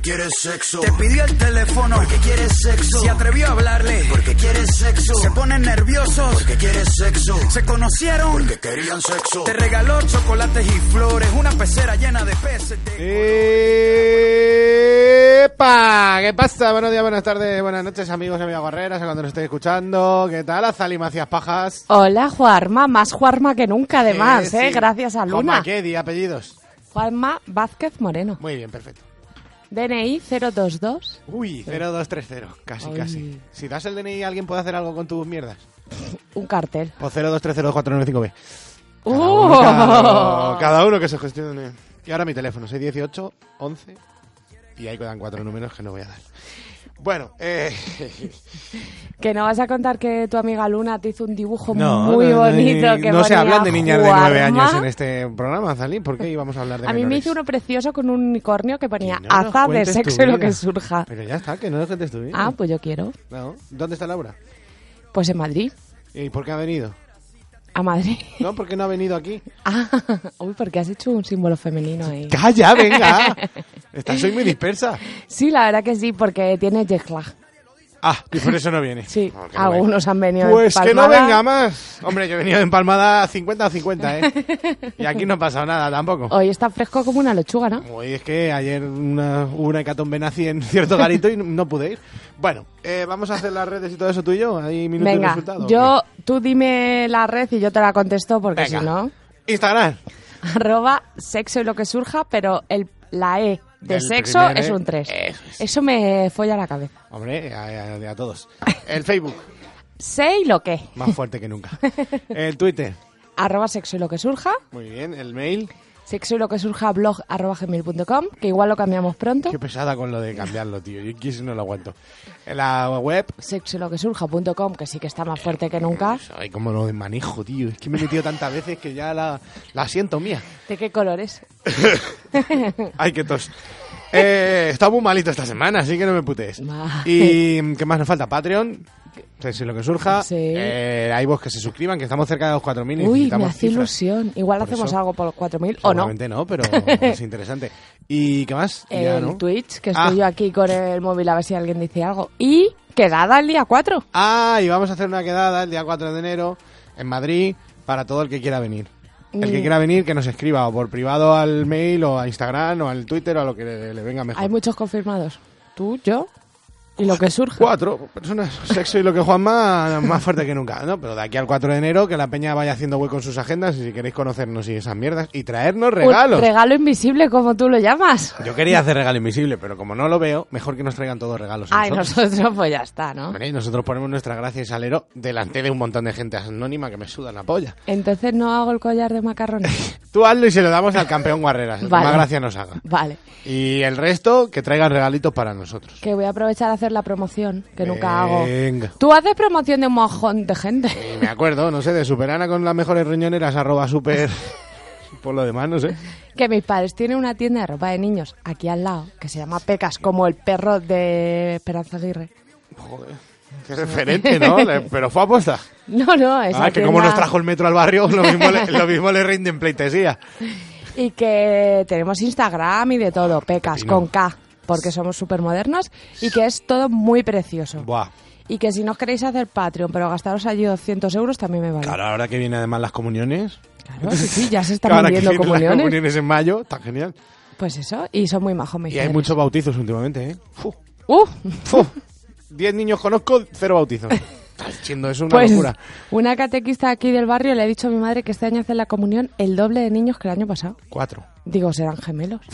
porque quiere sexo. Te pidió el teléfono porque quiere sexo. Se atrevió a hablarle porque quiere sexo. Se ponen nerviosos porque quiere sexo. Se conocieron porque querían sexo. Te regaló chocolates y flores. Una pecera llena de peces. de- ¡Epa! ¿Qué pasa? Buenos días, buenas tardes, buenas noches, amigos y amigas guerreras, a cuando nos estéis escuchando. ¿Qué tal? Azali Macías Pajas. Hola, Juarma, más Juarma que nunca, además, Eh, ¿eh? sí. Gracias a ¿Cómo Luna. a qué? Di apellidos. Juanma Vázquez Moreno. Muy bien, perfecto. DNI 022. Uy, 0230, casi, casi. Si das el DNI, ¿alguien puede hacer algo con tus mierdas? Un cartel. O 023024995B. ¡Uh! Cada uno, cada, cada uno que se gestione. Y ahora mi teléfono, 618 11 y ahí quedan cuatro números que no voy a dar. Bueno, eh, Que no vas a contar que tu amiga Luna te hizo un dibujo no, muy no, no, bonito. no, que no se ponía hablan de niñas de nueve años en este programa, Zalí. ¿Por qué íbamos a hablar de A mí me menores? hizo uno precioso con un unicornio que ponía Que no nos aza de cuentes sexo y lo que surja. Pero ya está, que no dejes tu vida. Ah, pues yo quiero. No. ¿Dónde está Laura? Pues en Madrid. ¿Y por qué ha venido? A Madrid. No, ¿por qué no ha venido aquí? Ah, uy, porque has hecho un símbolo femenino ahí. ¡Calla, venga! Estás hoy muy dispersa. Sí, la verdad que sí, porque tiene jet lag. Ah, y por eso no viene. Sí, Oh, no algunos han venido. Pues que no empalmada. venga más. Hombre, yo he venido de empalmada 50 a 50, ¿eh? Y aquí no ha pasado nada tampoco. Hoy está fresco como una lechuga, ¿no? Uy, es que ayer una, hubo una hecatombe nazi en cierto garito y no pude ir. Bueno, eh, vamos a hacer las redes y todo eso tú y yo. Ahí minuto y Venga, resultado. ¿o yo, tú dime la red y yo te la contesto porque Venga. si no? Instagram. arroba sexo y lo que surja, pero el, la E de sexo primer es E. un 3. Eso es. Eso me folla la cabeza. Hombre, a, a- a todos. El Facebook, Sé y lo que. más fuerte que nunca. El Twitter, Arroba sexo y lo que surja. muy bien. El mail, Sexo y lo que surja blog arroba gmail.com, que igual lo cambiamos pronto. qué pesada con lo de cambiarlo, tío. Yo aquí sí no lo aguanto. En la web, Sexo y lo que surja.com, que sí que está más fuerte que nunca. ay, como lo manejo, tío. Es que me he metido tantas veces que ya la, la siento mía. ¿De qué colores? Ay, qué tos. Eh, está muy malito esta semana, así que no me putees. Vale. ¿Y qué más nos falta? Patreon, si lo que surja. Sí. Eh, hay vos que se suscriban, que estamos cerca de los 4.000 y Uy, me hace cifras. ilusión. Igual Por hacemos eso. algo por los 4.000 o no. Seguramente no, pero es interesante. ¿Y qué más? el Ya, ¿no? Twitch, que Ah. estoy yo aquí con el móvil a ver si alguien dice algo. Y quedada el día 4. Ah, y vamos a hacer una quedada el día 4 de enero en Madrid para todo el que quiera venir. El que quiera venir, que nos escriba o por privado al mail o a Instagram o al Twitter o a lo que le, le venga mejor. Hay muchos confirmados. Tú, yo y lo que surja. Cuatro personas, sexo y lo que Juanma, más fuerte que nunca, ¿no? Pero de aquí al 4 de enero, que la peña vaya haciendo hueco en sus agendas y si queréis conocernos y esas mierdas y traernos regalos. Un regalo invisible, como tú lo llamas. Yo quería hacer regalo invisible, pero como no lo veo, mejor que nos traigan todos regalos. Ay, nosotros. nosotros pues ya está, ¿no? Y nosotros ponemos nuestra gracia y salero delante de un montón de gente anónima que me sudan la polla. Entonces no hago el collar de macarrones. Tú hazlo y se lo damos al campeón Guarreras, Vale. más gracia nos haga. Vale. Y el resto, que traigan regalitos para nosotros. Que voy a aprovechar a hacer la promoción, que nunca hago. Tú haces promoción de un mojón de gente. Me acuerdo, no sé, de Superana con las mejores riñoneras, arroba super... Por lo demás, no sé. Que mis padres tienen una tienda de ropa de niños aquí al lado, que se llama Pecas, como el perro de Esperanza Aguirre. Joder, qué referente, ¿no? Pero fue aposta. No, no, esa Ah, que como nos trajo el metro al barrio, lo mismo le, lo mismo le rinden pleitesía. Y que tenemos Instagram y de todo, Pecas, pepino. con K, porque somos súper modernos y que es todo muy precioso. Buah. Y que si no queréis hacer Patreon, pero gastaros allí 200 euros, también me vale. Claro, ahora que vienen además las comuniones. Claro, sí, sí, ya se están ahora que vienen las comuniones. comuniones en mayo, está genial. Pues eso, y son muy majos Y hay muchos bautizos últimamente, ¿eh? Fu, ¡Uh! fu. Diez niños conozco, cero bautizos. Está siendo eso una Pues locura. una catequista aquí del barrio le ha dicho a mi madre que este año hace la comunión el doble de niños que el año pasado. Cuatro. Digo, serán gemelos.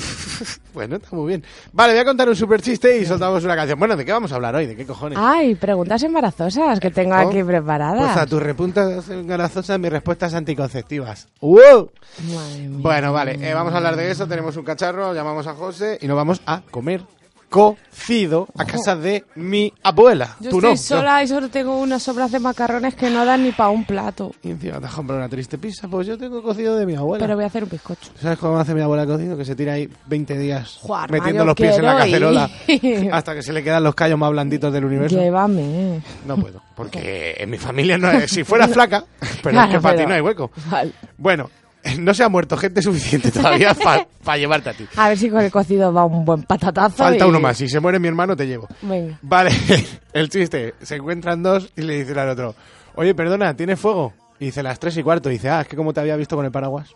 Bueno, está muy bien. Vale, voy a contar un super chiste y soltamos una canción. Bueno, ¿de qué vamos a hablar hoy? ¿De qué cojones? Ay, preguntas embarazosas que tengo Oh, aquí preparadas. Pues a tus repuntas embarazosas mis respuestas anticonceptivas. ¡Wow! Madre mía. Bueno, vale, eh, vamos a hablar de eso. Tenemos un cacharro, llamamos a José y nos vamos a comer cocido a casa de mi abuela. Yo Tú estoy no. sola y solo tengo unas sobras de macarrones que no dan ni para un plato. Y encima te has comprado una triste pizza. Pues yo tengo cocido de mi abuela. Pero voy a hacer un bizcocho. ¿Sabes cómo hace mi abuela el cocido? Que se tira ahí 20 días Juan, metiendo los pies en la cacerola ir. hasta que se le quedan los callos más blanditos del universo. Llévame. No puedo, porque en mi familia no es... Si fuera flaca, pero es que para ti no hay hueco. Vale. Bueno, no se ha muerto gente suficiente todavía para llevarte a ti. A ver si con el cocido va un buen patatazo. Falta y- uno más. Si se muere mi hermano, te llevo. Venga. Vale, el chiste. Se encuentran dos y le dicen al otro, oye, perdona, ¿tienes fuego? Y dice, las tres y cuarto. Y dice, ah, es que como te había visto con el paraguas.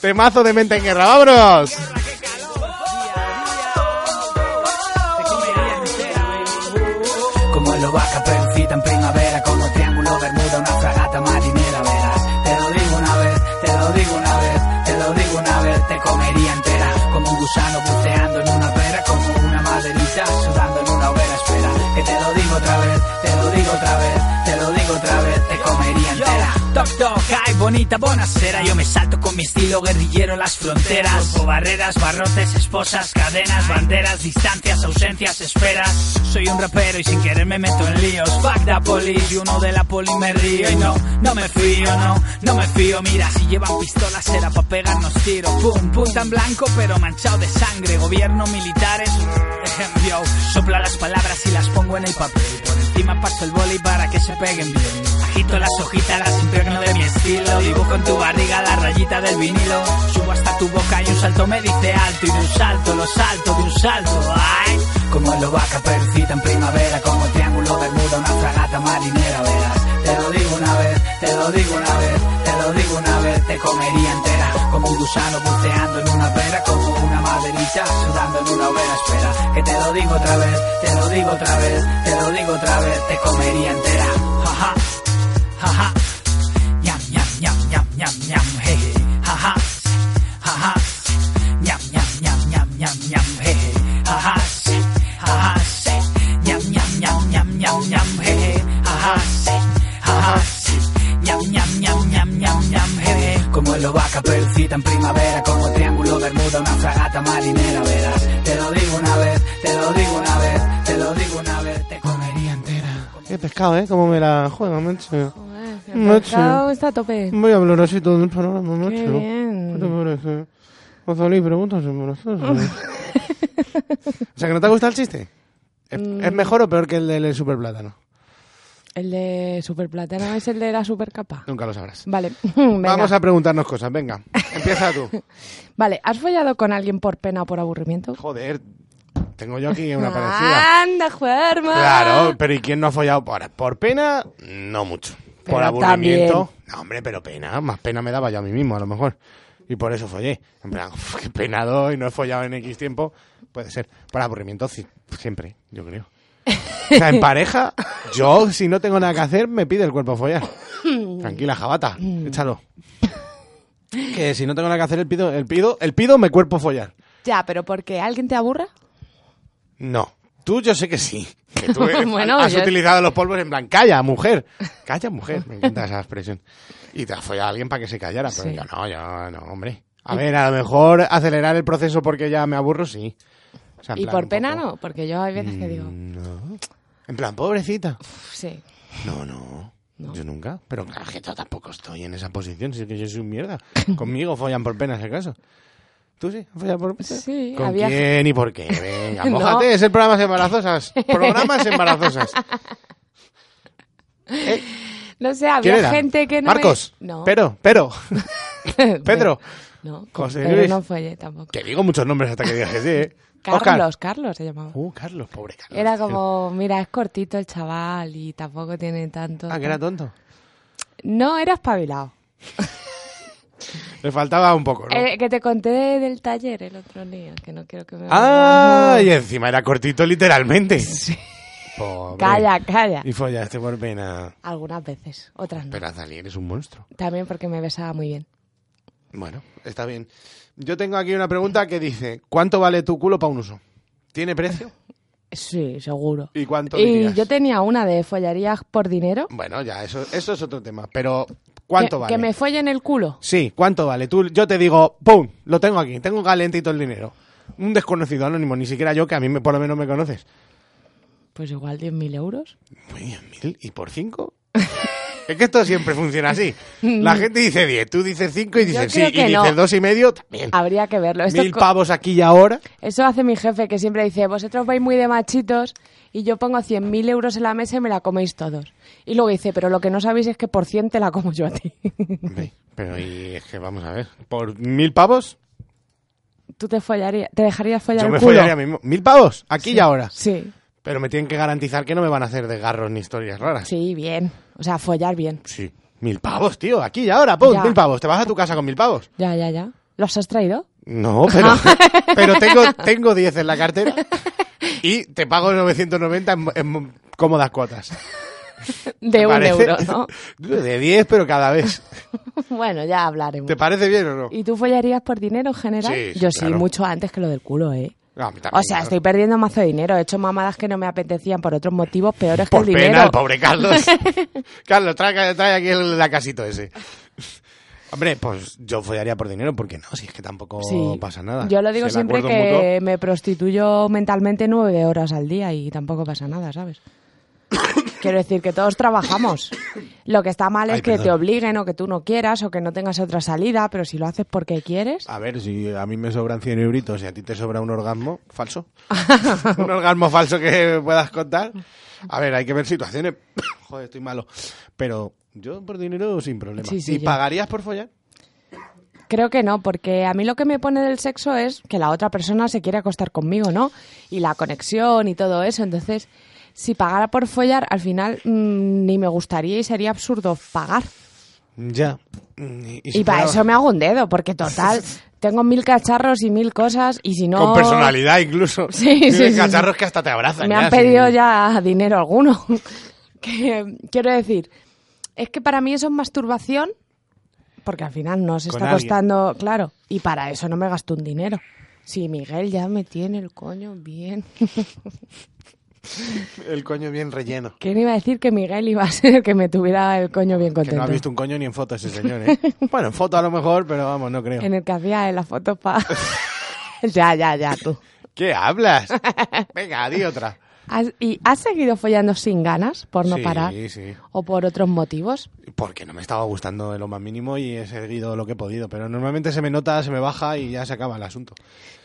Temazo de mente en guerra, ¡vámonos! Como bonita, bonacera, yo me salto con mi estilo guerrillero las fronteras. Rompo barreras, barrotes, esposas, cadenas, banderas, distancias, ausencias, esperas. Soy un rapero y sin querer me meto en líos. Fuck the police y uno de la poli me río. Y no, no me fío, no, no me fío. Mira, si llevan pistolas será pa' pegarnos tiro. Pum, punta en blanco pero manchado de sangre. Gobierno, militares, yo sopla las palabras y las pongo en el papel. Paso el boli para que se peguen bien. Agito las hojitas, las impregno de mi estilo. Dibujo en tu barriga la rayita del vinilo. Subo hasta tu boca y un salto me dice alto. Y de un salto lo salto, de un salto, ay. Como el vaca percita en primavera, como triángulo bermuda, una fragata marinera, verás. Te lo digo una vez, te lo digo una vez, te lo digo una vez, te comería entera. Como un gusano buceando en una pera, como una maderita sudando en una hoguera. Espera, que te lo digo otra vez, te lo digo otra vez, te lo digo otra vez, te comería entera. Jaja, jaja. Ñam, hey, hey. Como el vaca percita en primavera, como triángulo bermuda, una fragata marinera, verás. Te lo digo una vez, te lo digo una vez, te lo digo una vez, te comería entera. Qué pescado, ¿eh? Cómo me la juega, macho. Macho. pescado está a tope. Voy a hablar así todo el programa, macho. Qué bien. ¿Qué te parece? Gonzalo, preguntas o sea, ¿que no te gusta el chiste? ¿Es, Mm. es mejor o peor que el del super plátano? El de Super Platano es el de la super capa. Nunca lo sabrás. Vale. Venga. Vamos a preguntarnos cosas, venga. Empieza tú. Vale, ¿has follado con alguien por pena o por aburrimiento? Joder, tengo yo aquí una parecida. ¡Anda, Juerma! Claro, pero ¿y quién no ha follado? Por, por pena, no mucho. Por aburrimiento, no, hombre, pero pena. Más pena me daba yo a mí mismo, a lo mejor. Y por eso follé. En plan, uf, qué penado y no he follado en X tiempo. Puede ser. Por aburrimiento, sí, siempre, yo creo. O sea, en pareja, yo, si no tengo nada que hacer, me pide el cuerpo follar. Tranquila, jabata, échalo. Que si no tengo nada que hacer, el pido, el pido, el pido, me cuerpo follar. Ya, pero porque alguien te aburra. No. Tú yo sé que sí. Que tú eres- Bueno, has yo- utilizado los polvos en plan, calla, mujer. Calla, mujer. Me encanta esa expresión. Y te has follado a alguien para que se callara. Pero Sí. yo no, yo no, hombre. A ver, a lo mejor acelerar el proceso porque ya me aburro, sí. O sea, en Y por pena poco- no, porque yo hay veces que digo, No. En plan, pobrecita. "Uf, sí. No, no. Yo nunca. Pero claro que yo tampoco estoy en esa posición. Si es que yo soy un mierda. Conmigo follan por pena, si acaso. ¿Tú sí? ¿Follan por pena? Sí, ¿Con había- quién y por qué? Venga, No. mójate. Es el programas embarazosas. Programas embarazosas. ¿Eh? No sé, ¿Quién había gente que no Marcos. me... No. Pero, pero. Pedro. No, José Luis. no follé tampoco. Que digo muchos nombres hasta que digas que sí, ¿eh? Carlos, Oscar. Carlos se llamaba. Uh, Carlos, pobre Carlos. Era como, mira, es cortito el chaval y tampoco tiene tanto... Ah, que era tonto. No, era espabilado. Le faltaba un poco, ¿no? Eh, que te conté del taller el otro día, que no quiero que me... Ah, y encima era cortito literalmente. Pobre. Calla, calla. Y follaste por pena. Algunas veces, otras no. Pero Azali, eres un monstruo. También porque me besaba muy bien. Bueno, está bien. Yo tengo aquí una pregunta que dice, ¿cuánto vale tu culo para un uso? ¿Tiene precio? Sí, seguro. ¿Y cuánto Y yo tenía una de follarías por dinero. Bueno, ya, eso, eso es otro tema. Pero, ¿Cuánto que, vale? Que me follen el culo. Sí, ¿cuánto vale? Tú, yo te digo, ¡pum! Lo tengo aquí, tengo calentito el dinero. Un desconocido anónimo, ni siquiera yo, que a mí me, por lo menos me conoces. Pues igual 10.000 euros. Uy, ¿mil? ¿Y por cinco? es que esto siempre funciona así. La gente dice 10, tú dices 5 y dices sí, y dices no. dos y medio, también. Habría que verlo. Esto, Mil pavos aquí y ahora. eso hace mi jefe, que siempre dice, vosotros vais muy de machitos y yo pongo 100.000 euros en la mesa y me la coméis todos. Y luego dice, pero lo que no sabéis es que por 100 te la como yo a ti. Pero y es que vamos a ver, por mil pavos, ¿Tú te follarías, te dejarías follar yo el me culo? follaría mismo. ¿Mil pavos? Aquí y ahora. Sí, Pero me tienen que garantizar que no me van a hacer desgarros ni historias raras. sí, bien. O sea, follar bien. Sí. Mil pavos, tío, aquí y ahora, pum, Ya. mil pavos. ¿Te vas a tu casa con mil pavos? Ya, ya, ya. ¿Los has traído? No, pero, pero tengo, tengo 10 en la cartera y te pago 990 en, en cómodas cuotas. De ¿Te un parece? euro, ¿no? De 10, pero cada vez. bueno, ya hablaremos. ¿Te parece bien o no? ¿Y tú follarías por dinero en general? Sí, sí, Yo sí, claro. mucho antes que lo del culo, ¿eh? No, también, O sea, claro. estoy perdiendo mazo de dinero. He hecho mamadas que no me apetecían por otros motivos peores Por que el pena, dinero. el pobre Carlos. Carlos, trae, trae aquí el lacasito ese. Hombre, pues yo follaría por dinero, porque no, si es que tampoco Sí. pasa nada. Yo lo digo Si siempre que mutuo- me prostituyo mentalmente nueve horas al día y tampoco pasa nada, ¿sabes? Quiero decir que todos trabajamos. Lo que está mal es que perdón. te obliguen o que tú no quieras o que no tengas otra salida, pero si lo haces porque quieres, A ver, si a mí me sobran 100 euritos y a ti te sobra un orgasmo falso, un orgasmo falso que puedas contar, a ver, hay que ver situaciones. Joder, estoy malo. Pero yo por dinero sin problema. Sí, sí, ¿Y yo. pagarías por follar? creo que no, porque a mí lo que me pone del sexo es que la otra persona se quiere acostar conmigo, ¿no? Y la conexión y todo eso. Entonces, si pagara por follar, al final mm, ni me gustaría y sería absurdo pagar. Ya. Y, Y para eso me hago un dedo, porque total, tengo mil cacharros y mil cosas y si no... Con personalidad incluso. Sí, sí, sí, cacharros que hasta te abrazan. Me ya, han pedido ya dinero alguno. que quiero decir, es que para mí eso es masturbación, porque al final no se Con está alguien. costando, claro, y para eso no me gasto un dinero. Sí, Miguel ya me tiene el coño bien. El coño bien relleno. ¿Quién iba a decir que Miguel iba a ser el que me tuviera el coño bien Que contento? no ha visto un coño ni en foto ese señor, ¿eh? bueno, en foto a lo mejor, pero vamos, no creo. En el que hacía en la foto para... ya, ya, ya, tú. ¿Qué hablas? Venga, di otra. ¿Has- ¿Y has seguido follando sin ganas por no sí, parar? sí. ¿O por otros motivos? Porque no me estaba gustando en lo más mínimo y he seguido lo que he podido. Pero normalmente se me nota, se me baja y ya se acaba el asunto.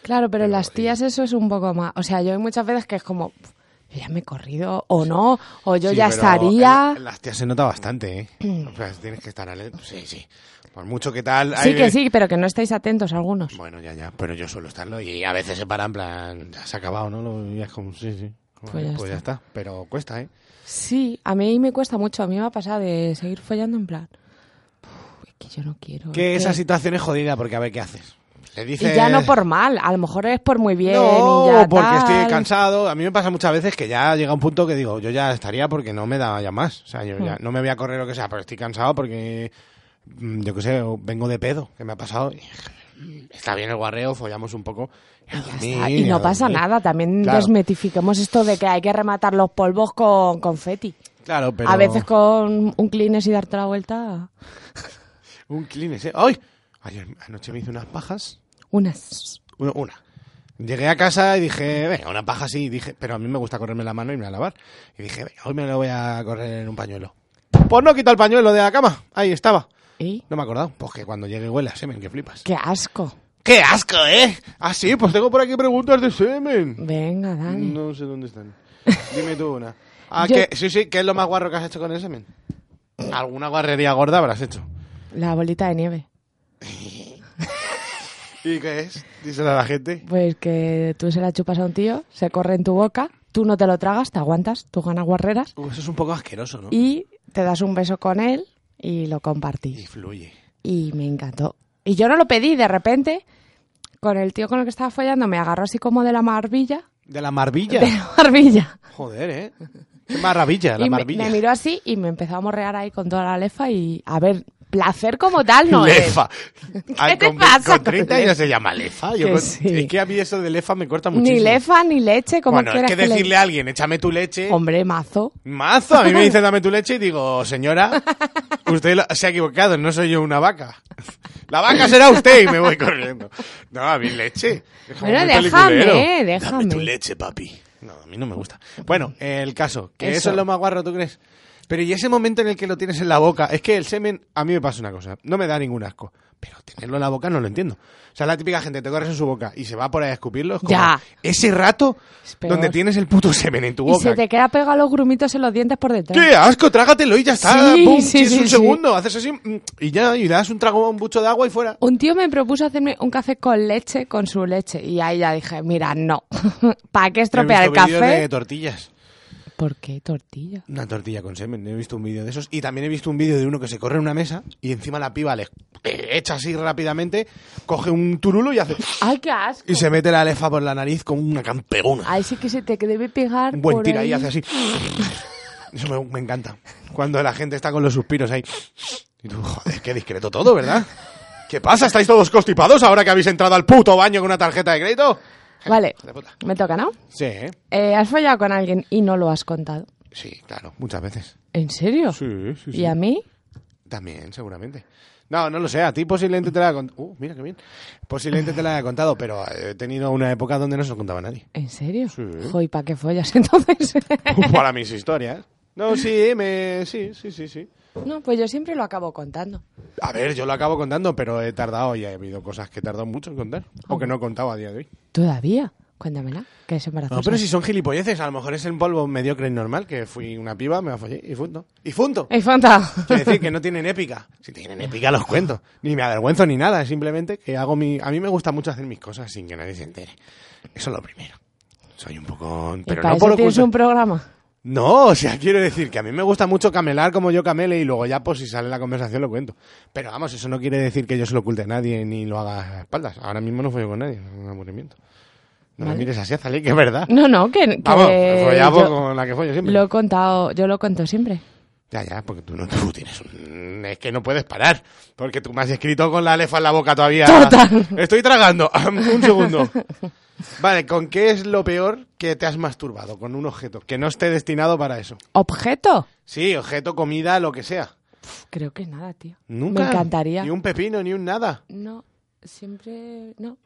Claro, pero las tías eso es un poco más. O sea, yo hay muchas veces que es como, "Pf, yo ya me he corrido, o no, o yo Sí, ya estaría. En, las tías se nota bastante, ¿eh? O sea, tienes que estar alerta. Sí, sí. Por mucho que tal. Sí, hay- que sí, pero que no estáis atentos algunos. Bueno, ya, ya. Pero yo suelo estarlo y a veces se para en plan, ya se ha acabado, ¿no? Lo- Y es como, sí, sí. Pues ya pues ya está. Pero cuesta, ¿eh? Sí, a mí me cuesta mucho. A mí me ha pasado de seguir follando en plan. "Uf, es que yo no quiero. Que es esa que-". situación es jodida porque a ver qué haces. Le Y ya no por mal, a lo mejor es por muy bien. No, y ya porque tal. estoy cansado. A mí me pasa muchas veces que ya llega un punto que digo, yo ya estaría porque no me da ya más. O sea, yo ya no me voy a correr lo que sea, pero estoy cansado porque, mm, yo qué sé, vengo de pedo, que me ha pasado. mm, Está bien el guarreo, follamos un poco. Y, dormir, no pasa nada. También Claro. desmetifiquemos esto de que hay que rematar los polvos con confeti. Claro, pero... A veces con un Kleenex y darte la vuelta. Un Kleenex, ¿eh? ¡Ay! Ayer anoche me hice unas pajas. Unas. Una. una. Llegué a casa y dije, venga, una paja sí, dije, pero a mí me gusta correrme la mano y me a lavar. Y dije, venga, hoy me lo voy a correr en un pañuelo. Pues no quito el pañuelo de la cama, ahí estaba. ¿Y? No me he acordado, pues que cuando llegue huele a semen, que flipas. ¡Qué asco! ¡Qué asco, eh! Ah, sí, pues tengo por aquí preguntas de semen. Venga, Dani. No sé dónde están. Dime tú una. Ah, Yo- que, sí, sí, ¿qué es lo más guarro que has hecho con el semen? Alguna guarrería gorda habrás hecho. La bolita de nieve. ¿Y qué es? Díselo a la gente. Pues que tú se la chupas a un tío, se corre en tu boca, tú no te lo tragas, te aguantas, tú ganas guarreras Uh, eso es un poco asqueroso, ¿no? y te das un beso con él y lo Y compartís. fluye. Y me encantó. Y yo no lo pedí, de repente, con el tío con el que estaba follando, me agarró así como de la marbilla. De la marbilla. De la barbilla. Joder, ¿eh? Qué maravilla, la y me, me miró así y me empezó a morrear ahí con toda la lefa y a ver, placer como tal no es. lefa. Ah, te con, pasa con 30 con años se llama lefa. Yo Que con- sí. Es que a mí eso de lefa me corta muchísimo. Ni lefa ni leche, como bueno, es que que le- decirle a alguien, échame tu leche. Hombre, mazo. Mazo, a mí me dicen dame tu leche y digo, señora, usted lo- se ha equivocado, no soy yo una vaca. La vaca será usted y me voy corriendo. No, a mí leche. Bueno, déjame, déjame. Dame tu leche, papi. No, a mí no me gusta. Bueno, el caso, que eso, Eso. es lo más guarro, ¿tú crees? Pero y ese momento en el que lo tienes en la boca, es que el semen, a mí me pasa una cosa, no me da ningún asco, pero tenerlo en la boca no lo entiendo. O sea, la típica gente te corres en su boca y se va por ahí a escupirlo. Es como Ya. Ese rato Es donde tienes el puto semen en tu Y boca. se te queda pegado los grumitos en los dientes por detrás. ¡Qué asco! Trágatelo y ya está. Sí, ¡Pum! sí, sí, un segundo. Haces así mm, y ya, y le das un trago, un bucho de agua y fuera. Un tío me propuso hacerme un café con leche, con su leche. Y ahí ya dije, mira, no. ¿Para qué estropear He el visto vídeos café? de tortillas. ¿Por qué tortilla? Una tortilla con semen. He visto un vídeo de esos. Y también he visto un vídeo de uno que se corre en una mesa y encima la piba le echa así rápidamente, coge un turulo y hace... ¡Ay, qué asco! Y se mete la lefa por la nariz con una campegona. Ahí sí que se te debe pegar Un buen por tira ahí. y hace así. Eso me, me encanta. Cuando la gente está con los suspiros ahí. Y tú, joder, qué discreto todo, ¿verdad? ¿Qué pasa? ¿Estáis todos constipados ahora que habéis entrado al puto baño con una tarjeta de crédito? Vale, me toca, ¿no? Sí, ¿eh? Eh, ¿Has follado con alguien y no lo has contado? Sí, claro, muchas veces. ¿En serio? Sí, sí, ¿Y a mí? También, seguramente. No, no lo sé, a ti posiblemente te la haya contado. Uh, mira qué bien. Posiblemente te la haya contado, pero he tenido una época donde no se lo contaba a nadie. ¿En serio? Sí. Jo, ¿y para qué follas entonces? Para mis historias. No, sí, me... sí, sí, sí, sí. No, pues yo siempre lo acabo contando. A ver, yo lo acabo contando, pero he tardado y ha habido cosas que he tardado mucho en contar. O que no he contado a día de hoy. ¿Todavía? Cuéntamela, que es embarazosa. No, pero si son gilipolleces, a lo mejor es el polvo mediocre y normal, que fui una piba, me la follé y funto. ¡Y funto! ¡Ey, Fanta! Quiere decir que no tienen épica. Si tienen épica los cuento. Ni me avergüenzo ni nada, es simplemente que hago mi... A mí me gusta mucho hacer mis cosas sin que nadie se entere. Eso es lo primero. Soy un poco... ¿Y Pero para no eso por tienes un programa? No, o sea, quiero decir que a mí me gusta mucho camelar como yo camele y luego ya, pues si sale la conversación lo cuento. Pero vamos, eso no quiere decir que yo se lo oculte a nadie ni lo haga a espaldas. Ahora mismo no follo con nadie, es un aburrimiento. No me Vale. mires así, Azalí, que es verdad. No, no, que, que Vamos, follamos yo con la que follo siempre. lo he contado, yo lo cuento siempre. Ya, ya, porque tú no tú tienes un... Es que no puedes parar. Porque tú me has escrito con la lefa en la boca todavía. Total. Estoy tragando. un segundo. Vale, ¿con qué es lo peor que te has masturbado? Con un objeto que no esté destinado para eso. ¿Objeto? Sí, objeto, comida, lo que sea. Creo que nada, tío. Nunca. Me encantaría. Ni un pepino, ni un nada. No, siempre no.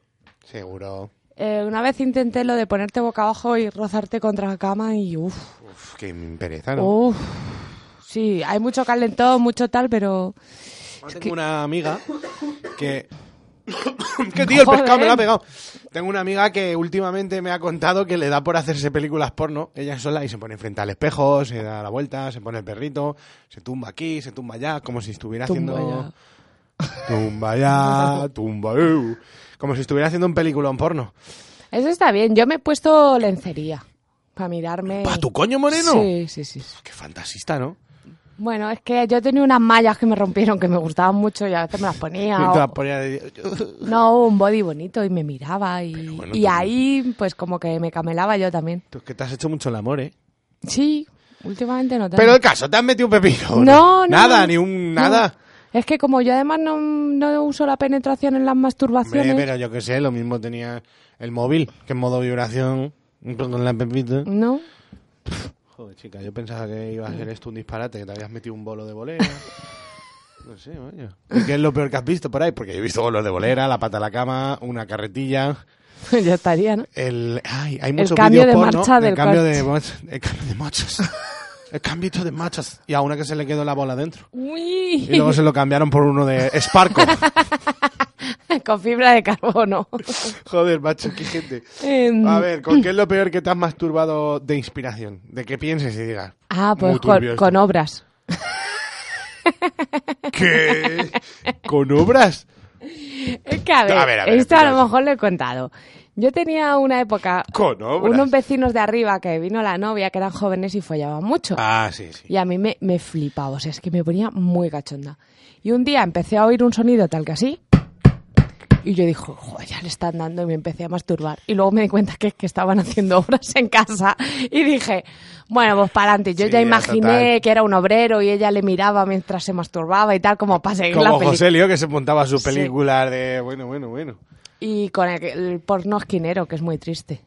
Seguro. Eh, una vez intenté lo de ponerte boca abajo y rozarte contra la cama y uff, Uf, qué pereza, ¿no? uff. Sí, hay mucho calentón, mucho tal, pero Yo tengo una amiga que... que tío, el pescado me lo ha pegado. Tengo una amiga que últimamente me ha contado que le da por hacerse películas porno, ella sola, y se pone frente al espejo, se da la vuelta, se pone el perrito, se tumba aquí, se tumba allá, como si estuviera Tumba haciendo... Tumba allá, tumba... eu. Como si estuviera haciendo un peliculón porno. eso está bien. Yo me he puesto lencería para mirarme. ¿Pa tu coño moreno? Sí, sí, sí. Qué fantasista, ¿no? Bueno, es que yo tenía unas mallas que me rompieron que me gustaban mucho y a veces me las ponía. O- vas a poner de- No, un body bonito y me miraba y, bueno, y tú- ahí pues como que me camelaba yo también. Tú es que te has hecho mucho el amor, ¿eh? Sí, últimamente no tanto. Pero el caso, ¿te has metido un pepino? No, no, Nada, no. ni un... No. Nada. Es que como yo además no, no uso la penetración en las masturbaciones, Hombre, pero yo que sé, lo mismo tenía el móvil, que en modo vibración, con la pepita. ¿no? Chica, yo pensaba que iba a ser esto un disparate, que te habías metido un bolo de bolera. No sé, vaya. ¿Y qué es lo peor que has visto por ahí? Porque yo he visto bolos de bolera, la pata a la cama, una carretilla, ya estaría, ¿no? el... Ay, hay muchos cambio vídeos de porno, marcha el del cambio coche. de, el cambio de machos. El cambio de machos. Y a una que se le quedó la bola dentro. Uy, Y luego se lo cambiaron por uno de Sparco. con fibra de carbono. Joder, macho, qué gente. Em, A ver, ¿con qué es lo peor que te has masturbado de inspiración? De que pienses y digas. ah, pues con, obras. ¿Qué? ¿Con obras? Es que a ver, A ver, a ver, esto a lo mejor lo he contado. Yo tenía una época, Con obras. unos vecinos de arriba que vino la novia, que eran jóvenes y follaban mucho. Ah, sí, sí. Y a mí me, me flipaba, o sea, es que me ponía muy cachonda. Y un día empecé a oír un sonido tal que así. Y yo dije, joder, ya le están dando y me empecé a masturbar. Y luego me di cuenta que, que estaban haciendo obras en casa y dije, bueno, pues para adelante. Yo Sí, ya imaginé total. que era un obrero y ella le miraba mientras se masturbaba y tal, como para seguir la Como película. José Lío que se montaba sus Sí. películas de... Bueno, bueno, bueno. Y con el, el porno esquinero, que es muy triste.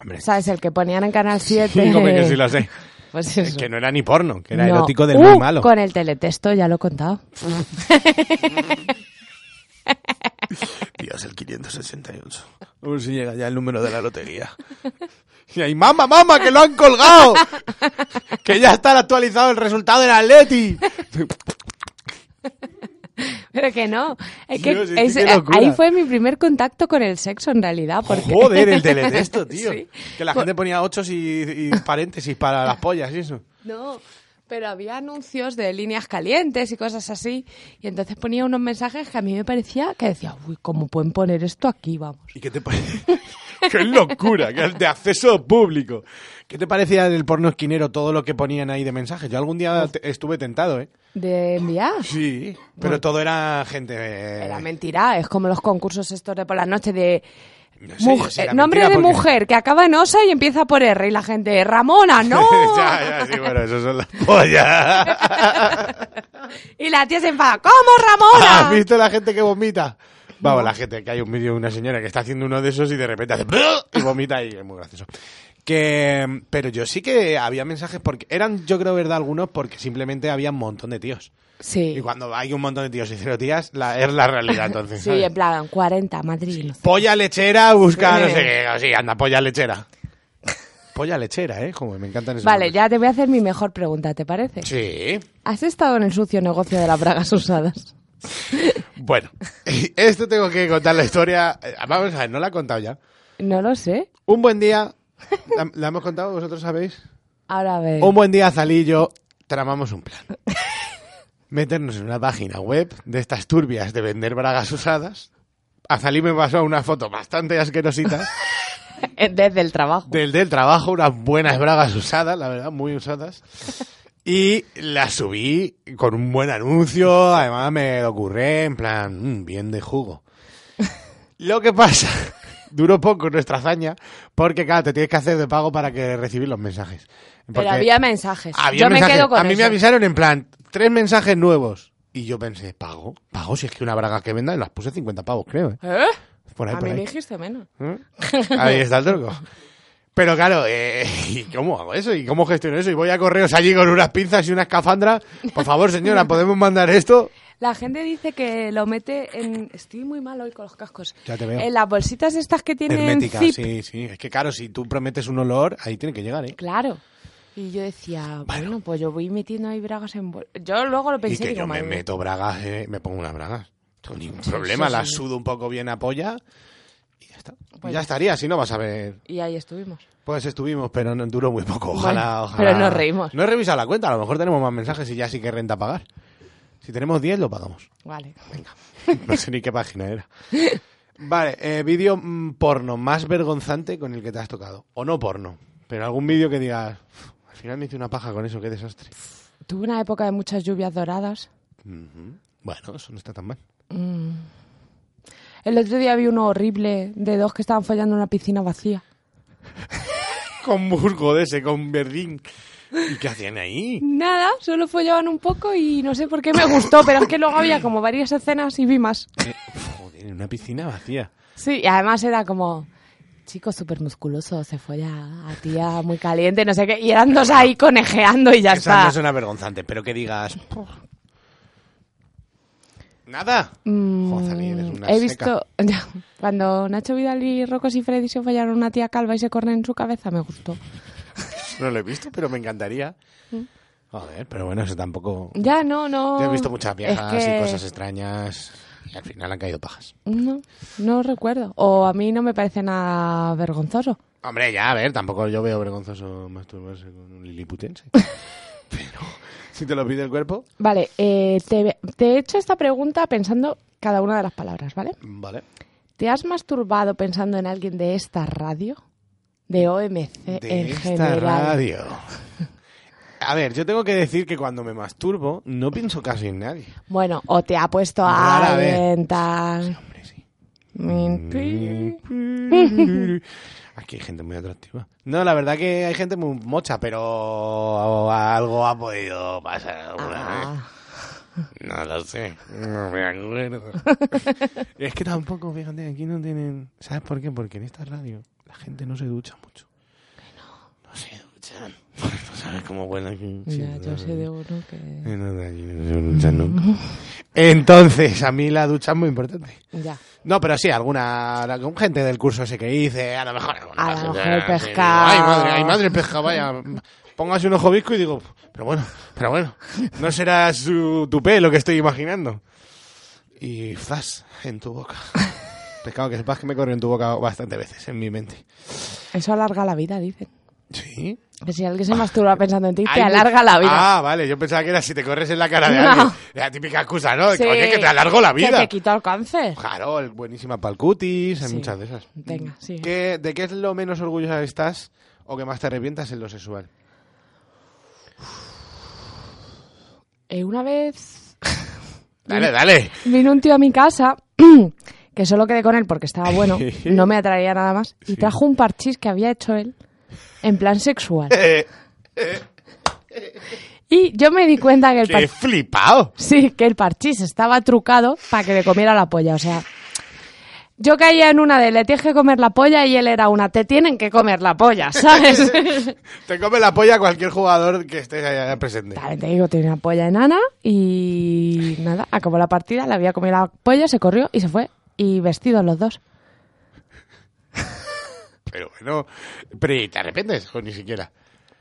Hombre, ¿Sabes? El que ponían en Canal 7. sí, hombre, que sí lo sé. Pues eso. que no era ni porno, que era No. erótico del Uh, muy malo. Con el teletexto, ya lo he contado. Dios, el 568. A ver si llega ya el número de la lotería. Y ahí, mamá, mamá, que lo han colgado. que ya está actualizado el resultado del Atleti. Pero que no. Es que Dios, es que es- qué locura. ahí fue mi primer contacto con el sexo, en realidad. Porque... Joder, el teletexto, tío. Sí. Que la gente ponía ochos y, y paréntesis para las pollas y eso. No, pero había anuncios de líneas calientes y cosas así. Y entonces ponía unos mensajes que a mí me parecía que decía, uy, ¿cómo pueden poner esto aquí? Vamos. ¿Y qué te parece? ¡Qué locura! Que es de acceso público. ¿Qué te parecía del porno esquinero todo lo que ponían ahí de mensajes? Yo algún día te- estuve tentado, ¿eh? De enviar. Sí, pero todo era gente... eh, Era mentira, es como los concursos estos de por la noche de... No sé, eh, nombre de porque- mujer que acaba en osa y empieza por R y la gente, Ramona, no. ya, ya, sí, bueno, eso son las pollas. y la tía se enfada, ¿cómo Ramona? ¿Has visto la gente que vomita? Vamos, la gente, que hay un vídeo de una señora que está haciendo uno de esos y de repente hace y vomita y es muy gracioso. Que, pero yo sí que había mensajes porque eran, yo creo, verdad, algunos porque simplemente había un montón de tíos. Sí, Y cuando hay un montón de tíos y cero tías, la, es la realidad entonces. sí, ¿sabes? en plan, 40, Madrid. Polla lechera busca no Sí. sé qué. Así, anda, polla lechera. Polla lechera, ¿eh? Como me encantan esos Vale, nombres. ya te voy a hacer mi mejor pregunta, ¿te parece? Sí. ¿Has estado en el sucio negocio de las bragas usadas? Bueno, esto tengo que contar la historia. Eh, Vamos a ver, no la he contado ya. No lo sé. Un buen día, ¿la, la hemos contado? ¿Vosotros sabéis? Ahora a ver. Un buen día, yo tramamos un plan. Meternos en una página web de estas turbias de vender bragas usadas. A Zalí me pasó una foto bastante asquerosita Desde el trabajo. del del trabajo, unas buenas bragas usadas, la verdad, muy usadas. Y las subí con un buen anuncio, además me lo ocurré en plan, mm, bien de jugo. Lo que pasa, duró poco nuestra hazaña, porque claro, te tienes que hacer de pago para que recibir los mensajes. Pero había mensajes. había Yo mensajes. me quedo con A mí eso. me avisaron en plan, tres mensajes nuevos. Y yo pensé, ¿pago? ¿Pago? Si es que una braga que venda, y las puse 50 pavos, creo, ¿eh? ¿Eh? Por ahí, A por mí ahí. me dijiste menos. ¿Eh? Ahí está el truco. Pero claro, eh, ¿y cómo hago eso? ¿Y cómo gestiono eso? ¿Y voy a correos allí con unas pinzas y una escafandra? Por favor, señora, ¿podemos mandar esto? La gente dice que lo mete en... Estoy muy mal hoy con los cascos. Ya te veo. En las bolsitas estas que tienen Hermética, zip. sí, sí. Es que claro, si tú prometes un olor, ahí tiene que llegar, ¿eh? Claro. Y yo decía, bueno, pues yo voy metiendo ahí bragas en... bol- Yo luego lo pensé y que digo, yo me madre meto bragas, eh, me pongo unas bragas. No ningún problema, sí, las sí. sudo un poco bien a polla y ya está. Pues ya estaría, si no vas a ver. Y ahí estuvimos. Pues estuvimos, pero no, duró muy poco. Ojalá, Bueno, ojalá. pero nos reímos. No he revisado la cuenta, a lo mejor tenemos más mensajes y ya sí que renta pagar. Si tenemos 10, lo pagamos. Vale. No sé ni qué página era. Vale, eh, vídeo mm, porno más vergonzante con el que te has tocado. O no porno, pero algún vídeo que digas, "Uf, al final me hice una paja con eso, qué desastre. Tuve una época de muchas lluvias doradas. Bueno, eso no está tan mal. El otro día vi uno horrible de dos que estaban follando en una piscina vacía. Con musgo de ese, con verdín. ¿Y qué hacían ahí? Nada, solo follaban un poco y no sé por qué me gustó, pero es que luego había como varias escenas y vi más. Eh, joder, en una piscina vacía. Sí, y además era como chico súper musculoso, se folla a tía muy caliente, no sé qué, y eran dos ahí conejeando y ya Esa está. no suena vergonzante, pero que digas... ¿Nada? Mm, Joder, eres una he seca. visto cuando Nacho Vidal y Rocos y Freddy se follaron a una tía calva y se corren en su cabeza, me gustó. No lo he visto, pero me encantaría. Joder, pero bueno, eso tampoco... Ya, no, no. Yo he visto muchas viejas es que y cosas extrañas y al final han caído pajas. No, no recuerdo. O a mí no me parece nada vergonzoso. Hombre, ya, a ver, tampoco yo veo vergonzoso masturbarse con un liliputense. pero si te lo pide el cuerpo, Vale, eh, te, te he hecho esta pregunta pensando cada una de las palabras, ¿vale? vale. ¿Te has masturbado pensando en alguien de esta radio? De OMC De en esta general. radio. A ver, yo tengo que decir que cuando me masturbo no pienso casi en nadie. Bueno, o te ha puesto a Rara vez. alguien tal. Hombre, sí. Aquí hay gente muy atractiva. No, la verdad que hay gente muy mocha, pero algo ha podido pasar alguna vez. Ah, No lo sé, no me acuerdo. es que tampoco, fíjate, aquí no tienen... ¿Sabes por qué? Porque en esta radio la gente no se ducha mucho. No se duchan. No sabes cómo huele aquí. Sí, ya, yo no, sé de uno que... No. Entonces, a mí la ducha es muy importante. Ya. No, pero sí, alguna la- gente del curso ese que hice, a lo mejor A lo mejor el pescado. Ay, madre, ay, madre, el pescado, vaya. Póngase un ojo visco y digo, pero bueno, pero bueno, no será su, tu pelo que estoy imaginando. Y zas, en tu boca. Pescado, que sepas que me corrió en tu boca bastante veces en mi mente. Eso alarga la vida, dicen. ¿Sí? Que si alguien se masturba pensando en ti, te alarga la vida. Ah, vale, yo pensaba que era si te corres en la cara de No. alguien. La típica excusa, ¿no? Sí. Oye, que te alargo la Que vida. te quita el cáncer. Claro, buenísima para el cutis, hay Sí. muchas de esas. Venga, sí. ¿Qué- ¿De qué es lo menos orgullosa estás o que más te arrepientas en lo sexual? Eh, una vez Dale, dale. vino un tío a mi casa, que solo quedé con él porque estaba bueno, no me atraía nada más, y trajo un parchís que había hecho él en plan sexual. Y yo me di cuenta que el ¡Qué parchís... flipado! Sí, que el parchís estaba trucado para que le comiera la polla. O sea, yo caía en una de le tienes que comer la polla y él era una te tienen que comer la polla, ¿sabes? Te come la polla cualquier jugador que esté allá presente. Te digo, tenía una polla enana y nada, acabó la partida, le había comido la polla, se corrió y se fue. Y vestidos los dos. Pero bueno, pero ¿y ¿te arrepientes? O ni siquiera.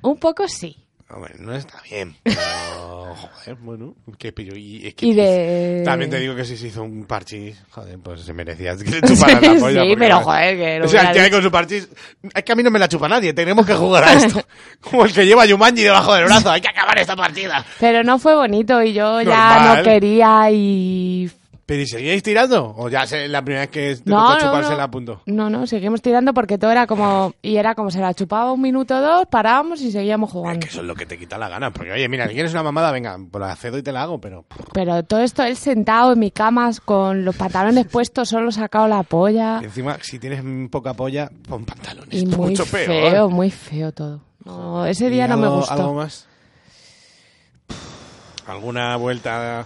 Un poco sí. Hombre, no está bien. Pero, joder, bueno, qué pillo. Y, es que Y de... También te digo que si se hizo un parchís, joder, pues se merecía que le chuparan la polla. sí, pero joder, que lo O sea, el que hay con su parchís... Es que a mí no me la chupa nadie, tenemos que jugar a esto. Como el que lleva Yumanji debajo del brazo, hay que acabar esta partida. Pero no fue bonito y yo ya no quería y... ¿Pero y seguíais tirando? ¿O ya sé, la primera vez que te No, tocó no, chuparse no. la apunto? No, no, seguimos tirando porque todo era como... Y era como se la chupaba un minuto o dos, parábamos y seguíamos Es jugando. que eso es lo que te quita la gana. Porque, oye, mira, si quieres una mamada, venga, pues la cedo y te la hago, pero... Pero todo esto, él sentado en mi cama con los pantalones puestos, solo sacado la polla. Y encima, si tienes poca polla, pon pantalones. Y muy mucho peor. feo, muy feo todo. No, ese día ¿Y no me gustó. ¿Algo más? ¿Alguna vuelta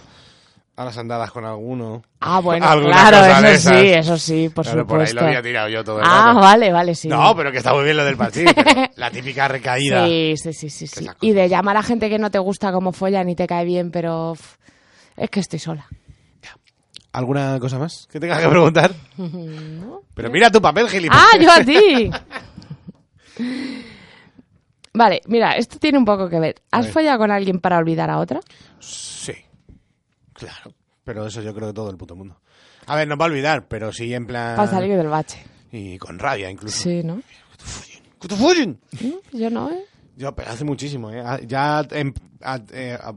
a las andadas con alguno? Ah, bueno, ¿Alguna claro, eso esas? sí, eso sí, por Claro, por ahí supuesto. lo había tirado yo todo el ah, rato. vale, vale, sí. No, pero que está muy bien lo del pero la típica recaída. Sí, sí, sí, sí. sí. Y de llamar a gente que no te gusta como folla ni te cae bien, pero es que estoy sola. ¿Alguna cosa más que tengas que preguntar? Pero mira tu papel, gilipollas. ¡Ah, yo a ti! vale, mira, esto tiene un poco que ver. ¿Has ver. follado con alguien para olvidar a otra? Sí, claro. Pero eso yo creo que todo el puto mundo. A ver, no va a olvidar, pero sí en plan... Para salir del bache. Y con rabia incluso. Sí, ¿no? ¡Que te follen! Mm, Yo no, ¿eh? Yo, pero hace muchísimo, ¿eh? Ah, Ya... em- ah, eh, ah,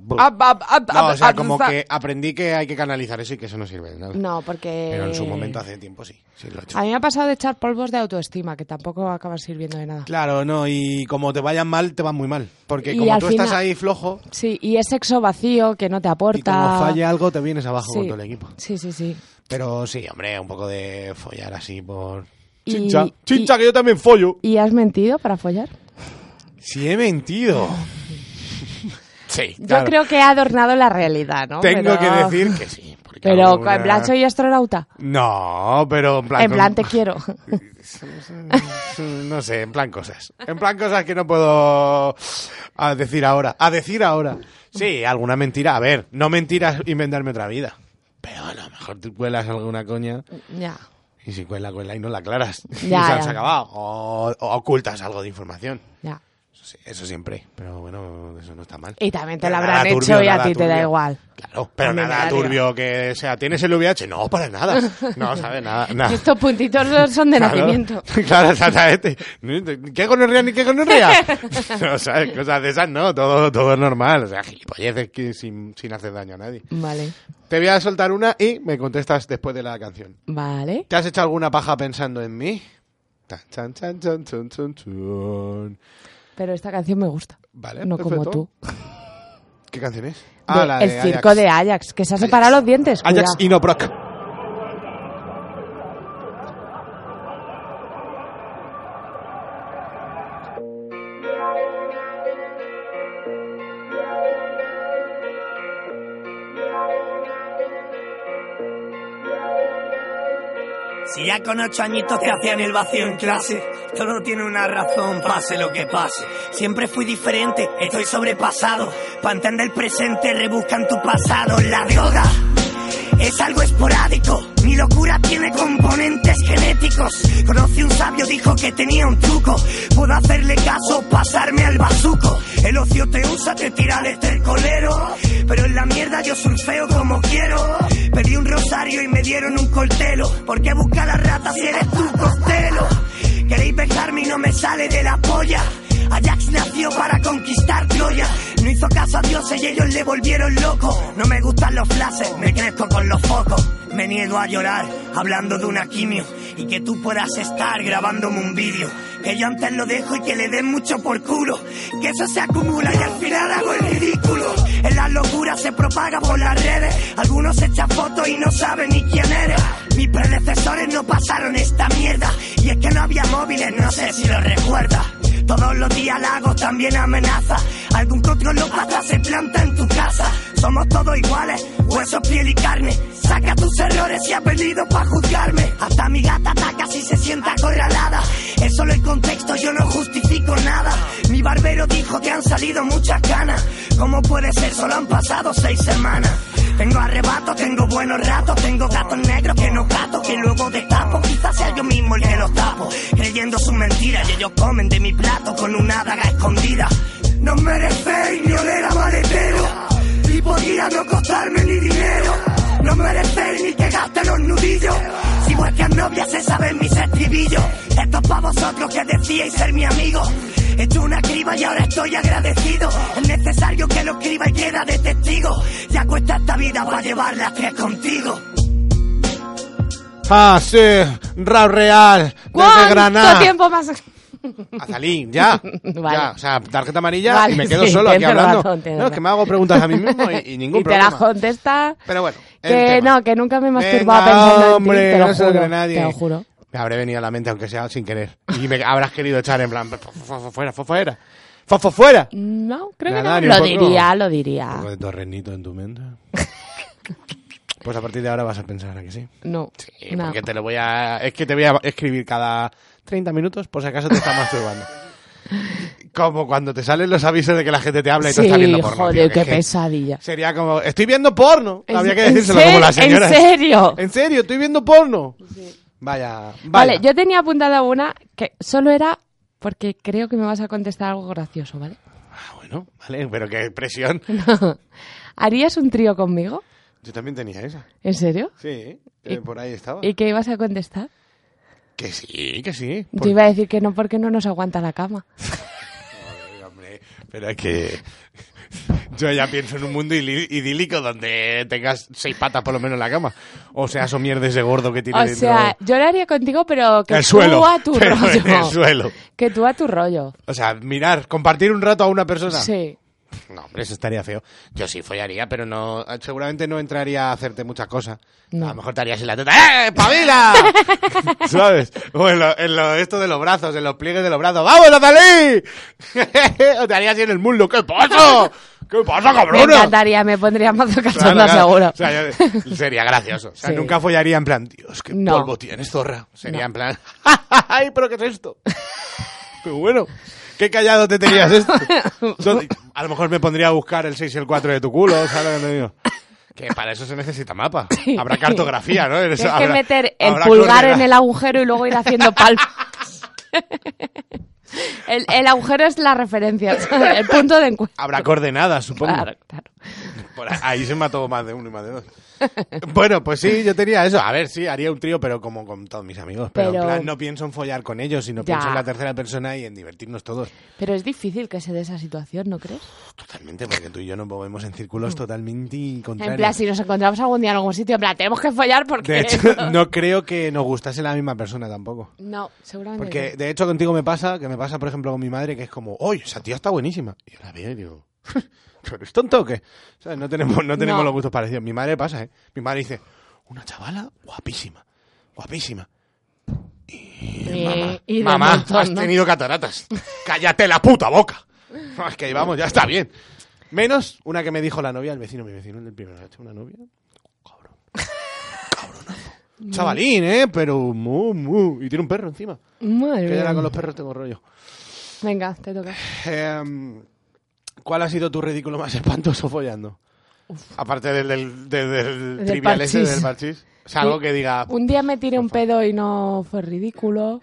no, o sea, como que aprendí que hay que canalizar eso y que eso no sirve de nada. No, porque... Pero en su momento hace tiempo sí, sí lo he hecho. A mí me ha pasado de echar polvos de autoestima, que tampoco acaban sirviendo de nada. Claro, no, y como te vayan mal, te van muy mal. Porque Y como tú estás final- ahí flojo Sí, y es sexo vacío que no te aporta. y como falle algo, te vienes abajo Sí. con todo el equipo. Sí, sí, sí. Pero sí, hombre, un poco de follar así por... Y- Chincha, y- chincha, que yo también follo. ¿Y has mentido para follar? Si he mentido. sí, Yo creo que he adornado la realidad, ¿no? Tengo Pero- que decir que sí. porque Pero alguna- en plan soy astronauta. No, pero en plan... En plan te quiero. No sé, en plan cosas. En plan cosas que no puedo a decir ahora. A decir ahora. Sí, alguna mentira. A ver, no mentiras inventarme otra vida. Pero a lo mejor tú cuelas alguna coña ya. y si cuela, cuela y no la aclaras. y se Ya, has ya. acabado. O, o ocultas algo de información. Ya. Eso, sí, eso siempre. Pero bueno, eso no está mal. Y también te Pero lo habrán turbio, hecho y a ti te da igual. Claro, pero nada da turbio que sea. ¿Tienes el VIH? No, para nada. No, ¿sabes? Nada. nada. Estos puntitos son de Claro. nacimiento. Claro, exactamente. ¿Qué gonorrea ni qué gonorrea? No, ¿sabes? Cosas de esas no, todo, todo es normal. O sea, gilipolleces que sin, sin hacer daño a nadie. Vale. Te voy a soltar una y me contestas después de la canción. Vale. ¿Te has hecho alguna paja pensando en mí? Tan, chan, chan, chan, chan, chan, chan. Pero esta canción me gusta. Vale, no como tú. ¿Qué canción es? De- el circo de Ajax, que se ha separado los dientes. Ajax cuidado. y no Brock. Ya con ocho añitos te hacían el vacío en clase, todo tiene una razón, pase lo que pase. Siempre fui diferente, estoy sobrepasado. Para entender el presente, rebuscan tu pasado. La droga es algo esporádico. Mi locura tiene componentes genéticos. Conocí un sabio, dijo que tenía un truco. Puedo hacerle caso, pasarme al bazuco. El ocio te usa, te tira al estercolero. Pero en la mierda yo surfeo como quiero. Pedí un rosario y me dieron un coltelo. ¿Por qué buscar la rata si eres tu costelo? Queréis dejarme y no me sale de la polla. Ajax nació para conquistar Troya. No hizo caso a dioses y ellos le volvieron loco. No me gustan los flashes, me crezco con los focos. Me niego a llorar hablando de una quimio y que tú puedas estar grabándome un vídeo. Que yo antes lo dejo y que le den mucho por culo. Que eso se acumula y al final hago el ridículo. En la locura se propaga por las redes. Algunos echan fotos y no saben ni quién eres. Mis predecesores no pasaron esta mierda. Y es que no había móviles, no sé si lo recuerda. Todos los días la hago también amenaza. Algún controlópata se planta en tu casa. Somos todos iguales, huesos, piel y carne. Saca tus errores y has venido para juzgarme. Hasta mi gata ataca si se sienta acorralada. Es solo el contexto, yo no justifico nada. Mi barbero dijo que han salido muchas ganas. ¿Cómo puede ser? Solo han pasado seis semanas. Tengo arrebato, tengo buenos ratos, tengo gatos negros que no gato, que luego destapo. Quizás sea yo mismo el que los tapo, creyendo sus mentiras y ellos comen de mi plato con una daga escondida. No merecéis ni oler a maletero, y podría no costarme ni dinero. No merecéis ni que gaste los nudillos, si vuestras novias se saben mis estribillos. Esto es para vosotros que decíais ser mi amigo. He hecho una criba y ahora estoy agradecido. Es necesario que lo escriba y queda de testigo. Ya cuesta esta vida para llevar las tres contigo. Ah, sí, Rao Real, desde ¿Cuánto Granada. tiempo más? Azalín, ya. Vale. Ya, o sea, tarjeta amarilla Vale, y me quedo sí, solo aquí hablando. razón, no, es que razón. me hago preguntas a mí mismo y, y ningún y te problema. la contesta. Pero bueno, Que no, que nunca me he masturbado pensando en hombre, ti, te lo no se lo juro. cree nadie. Te lo juro. Me habré venido a la mente, aunque sea sin querer. Y me habrás querido echar en plan, fuera, fuera. Fofo fuera. No, creo Nada, que no. un Lo diría, lo Un diría. poco de torrenito en tu mente. Pues a partir de ahora vas a pensar a que sí. No. Sí, no. porque te lo voy a... Es que te voy a escribir cada 30 minutos por si acaso te estás masturbando. Como cuando te salen los avisos de que la gente te habla y tú Sí, estás viendo porno. joder, tío, qué es pesadilla. Sería como, estoy viendo porno. ¿En- Habría que decírselo como las señoras. ¿En serio? En serio, estoy viendo porno. Vaya, vaya. Vale, yo tenía apuntada una que solo era porque creo que me vas a contestar algo gracioso, ¿vale? Ah, bueno, vale, pero qué presión. ¿Harías un trío conmigo? Yo también tenía esa. ¿En serio? Sí, eh, ¿Y- por ahí estaba. ¿Y qué ibas a contestar? Que sí, que sí. Yo iba a decir que no porque no nos aguanta la cama. Joder, hombre, pero es que yo ya pienso en un mundo idílico donde tengas seis patas por lo menos en la cama. O sea, eso mierdes de gordo que tiene O dentro. sea, yo lo haría contigo, pero que el tú suelo. a tu rollo. el suelo. Que tú a tu rollo. O sea, mirar, compartir un rato a una persona. Sí. No, hombre, eso estaría feo. Yo sí follaría, pero no, seguramente no entraría a hacerte muchas cosas. No. A lo mejor te harías en la teta, ¡eh, pavila! ¿Sabes? O en, lo, en lo- esto de los brazos, en los pliegues de los brazos, ¡vamos, Natalie! o te harías así en el muslo, ¿qué pasa? ¿Qué pasa, Me cabrona? encantaría, me pondría mazo Claro, cachonda, claro. seguro. O sea, yo- sería gracioso. O sea, Sí. nunca follaría en plan, Dios, qué No. polvo tienes, zorra. Sería No. en plan, ¡ay, pero qué es esto! Pero bueno, qué callado te tenías esto. A lo mejor me pondría a buscar el 6 y el 4 de tu culo, ¿sabes lo que te digo? Que para eso se necesita mapa. Habrá cartografía, ¿no? Tienes que meter el pulgar en el agujero y luego ir haciendo palmas. el, el agujero es la referencia, el punto de encuentro. Habrá coordenadas, supongo. Claro, claro. Por ahí- se mató más de uno y más de dos. Bueno, pues sí, yo tenía eso. A ver, sí, haría un trío, pero como con todos mis amigos. Pero, Pero- en plan, no pienso en follar con ellos, sino Ya. pienso en la tercera persona y en divertirnos todos. Pero es difícil que se dé esa situación, ¿no crees? Totalmente, porque tú y yo nos movemos en círculos totalmente Mm. En contrarios. plan, si nos encontramos algún día en algún sitio, en plan, tenemos que follar porque... De hecho, no creo que nos gustase la misma persona tampoco. No, seguramente Porque, no. de hecho, contigo me pasa, que me pasa, por ejemplo, con mi madre, que es como, ¡Oye, esa tía está buenísima! Y yo la veo y digo, ¿pero eres tonto o qué? O sea, no tenemos, no tenemos No. los gustos parecidos. Mi madre pasa, ¿eh? Mi madre dice, una chavala guapísima, guapísima. Y- Mamá, montón, has ¿no? tenido cataratas. ¡Cállate la puta boca! No, es que ahí vamos, ya está bien. Menos una que me dijo la novia, el vecino, mi vecino, el del primer noche, una novia. Cabrón. Cabronazo. Chavalín, ¿eh? Pero mu, mu. Y tiene un perro encima. Madre Que ya con los perros tengo rollo. Venga, te toca. Em, ¿Cuál ha sido tu ridículo más espantoso follando? Aparte del, del, del, del trivial ese del parchís. O sea, algo que diga... Un día me tiré un pedo y no fue ridículo.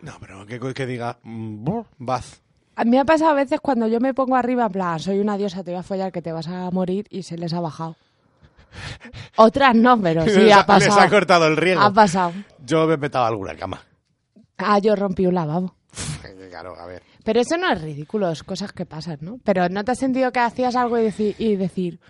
No, pero que, que diga... mm, Baz. A mí me ha pasado a veces cuando yo me pongo arriba, en plan, soy una diosa, te voy a follar, que te vas a morir, y se les ha bajado. Otras no, pero sí Les ha Les pasado. ha cortado el riego. Ha pasado. Yo me he petado alguna cama. Ah, yo rompí un lavabo. Claro, a ver. Pero eso no es ridículo, es cosas que pasan, ¿no? Pero ¿no te has sentido que hacías algo y, deci- y decir,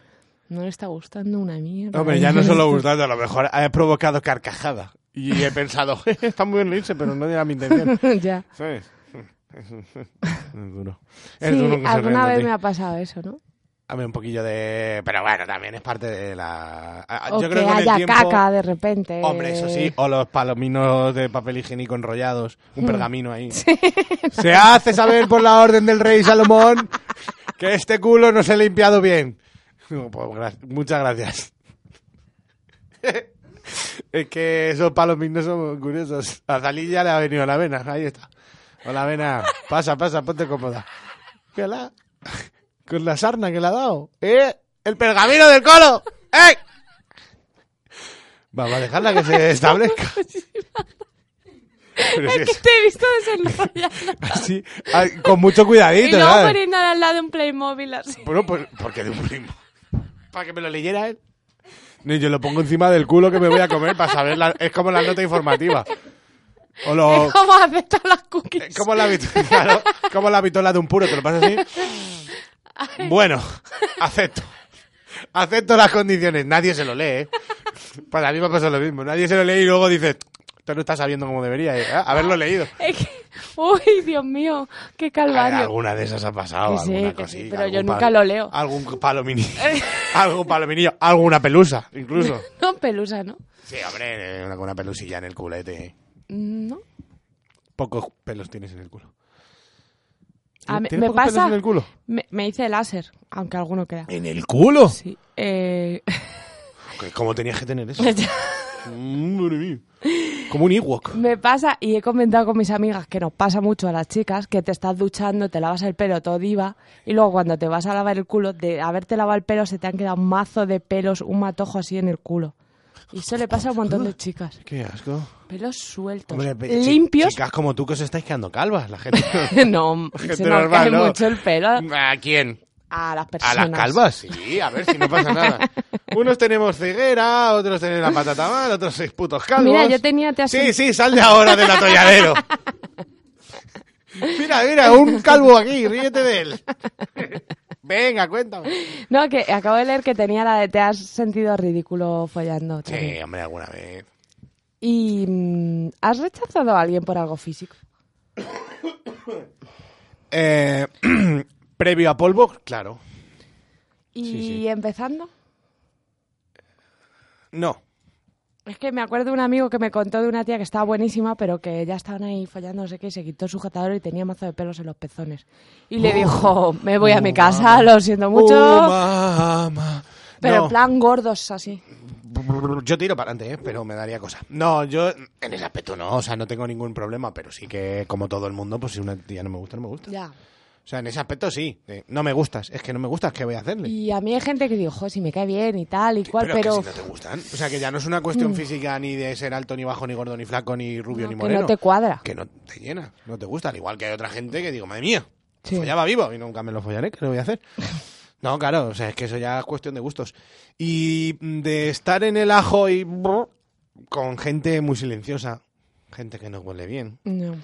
no le está gustando una mierda? Hombre, ya no solo gustando, a lo mejor he provocado carcajada. Y he pensado, está muy bien reírse, pero no era mi intención. ya. ¿Sabes? Es duro. Es Sí, duro alguna vez me ha pasado eso, ¿no? A ver, un poquillo de... Pero bueno, también es parte de la... O Yo que creo que el haya tiempo... caca de repente. Hombre, eso sí, o los palominos de papel higiénico enrollados, un pergamino ahí. Se hace saber por la orden del rey Salomón que este culo no se ha limpiado bien. No, pues, muchas gracias. es que esos palominos son curiosos. A Zalí ya le ha venido la vena, ahí está. Hola, vena, pasa, pasa, ponte cómoda. ¿Qué la? Con la sarna que le ha dado. ¡Eh! ¡El pergamino del colo! ¡Eh! Vamos a dejarla que se establezca. Pero si Es que es te he visto desenrollando. así, ay, con mucho y cuidadito, luego ¿sabes? poniéndola al lado de un Playmobil así. Bueno, pues, porque de un primo. Para que me lo leyera él. No, yo lo pongo encima del culo que me voy a comer para saber. la- es como la nota informativa. O lo. Es como aceptar las cookies. es como la, vit- claro, como la vitola de un puro, te lo pasas así. Bueno, acepto. Acepto las condiciones. Nadie se lo lee, ¿eh? Para mí me pasa lo mismo. Nadie se lo lee y luego dice, tú no estás sabiendo como debería ¿eh? haberlo leído. Es que- Uy, Dios mío, qué calvario. alguna de esas ha pasado, Que sí, alguna sí, cosilla, pero algún yo nunca palo- lo leo. Algún palominillo, algún palominillo, alguna pelusa, incluso. No, pelusa, ¿no? Sí, hombre, eh, una, una pelusilla en el culete. No. Pocos pelos tienes en el culo. A mí- ¿Tienes me pelos pasa. en el culo? Me, me hice láser, aunque alguno queda. ¿En el culo? Sí. Eh... ¿Cómo tenías que tener eso? Madre mía. Como un Ewok. Me pasa, y he comentado con mis amigas que nos pasa mucho a las chicas, que te estás duchando, te lavas el pelo todo diva, y luego cuando te vas a lavar el culo, de haberte lavado el pelo, se te han quedado un mazo de pelos, un matojo así en el culo. Y eso le pasa a un montón de chicas. Qué asco. Pelos sueltos, Hombre, pe- chi- limpios. Chicas como tú que os estáis quedando calvas. La gente. no, gente se nos normal, cae ¿no? mucho el pelo ¿A quién? a las ¿A personas. las calvas? Sí, a ver si no pasa nada. Unos tenemos ceguera, otros tienen la patata mal, otros seis putos calvos. Mira, yo tenía- te Sí, sí, sal de ahora del atolladero. mira, mira, un calvo aquí, ríete de él. Venga, cuéntame. No, que acabo de leer que tenía la de te has sentido ridículo follando. Sí, hombre, alguna vez. ¿Y mm, has rechazado a alguien por algo físico? Eh, previo a polvo, claro. ¿Y Sí, sí. empezando? No. Es que me acuerdo de un amigo que me contó de una tía que estaba buenísima, pero que ya estaban ahí follando, no sé qué, y se quitó el sujetador y tenía mazo de pelos en los pezones. Y le dijo, me voy a mi casa, lo siento mucho. Oh, pero No. en plan gordos así. Yo tiro para adelante, ¿eh? pero me daría cosa. No, yo en ese aspecto no, o sea, no tengo ningún problema, pero sí que, como todo el mundo, pues si una tía no me gusta, no me gusta. Ya. O sea, en ese aspecto sí. no me gustas, es que no me gustas, ¿qué voy a hacerle? Y a mí hay gente que digo, joder, si me cae bien y tal y cual, pero, pero, que si no te gustan. O sea, que ya no es una cuestión física ni de ser alto, ni bajo, ni gordo, ni flaco, ni rubio, No, ni que moreno. no te cuadra. Que no te llena, no te gusta. Al igual que hay otra gente que digo, madre mía, Sí. follaba vivo y nunca me lo follaré, ¿qué le voy a hacer? No, claro, o sea, es que eso ya es cuestión de gustos. Y de estar en el ajo y con gente muy silenciosa, gente que no huele bien, No.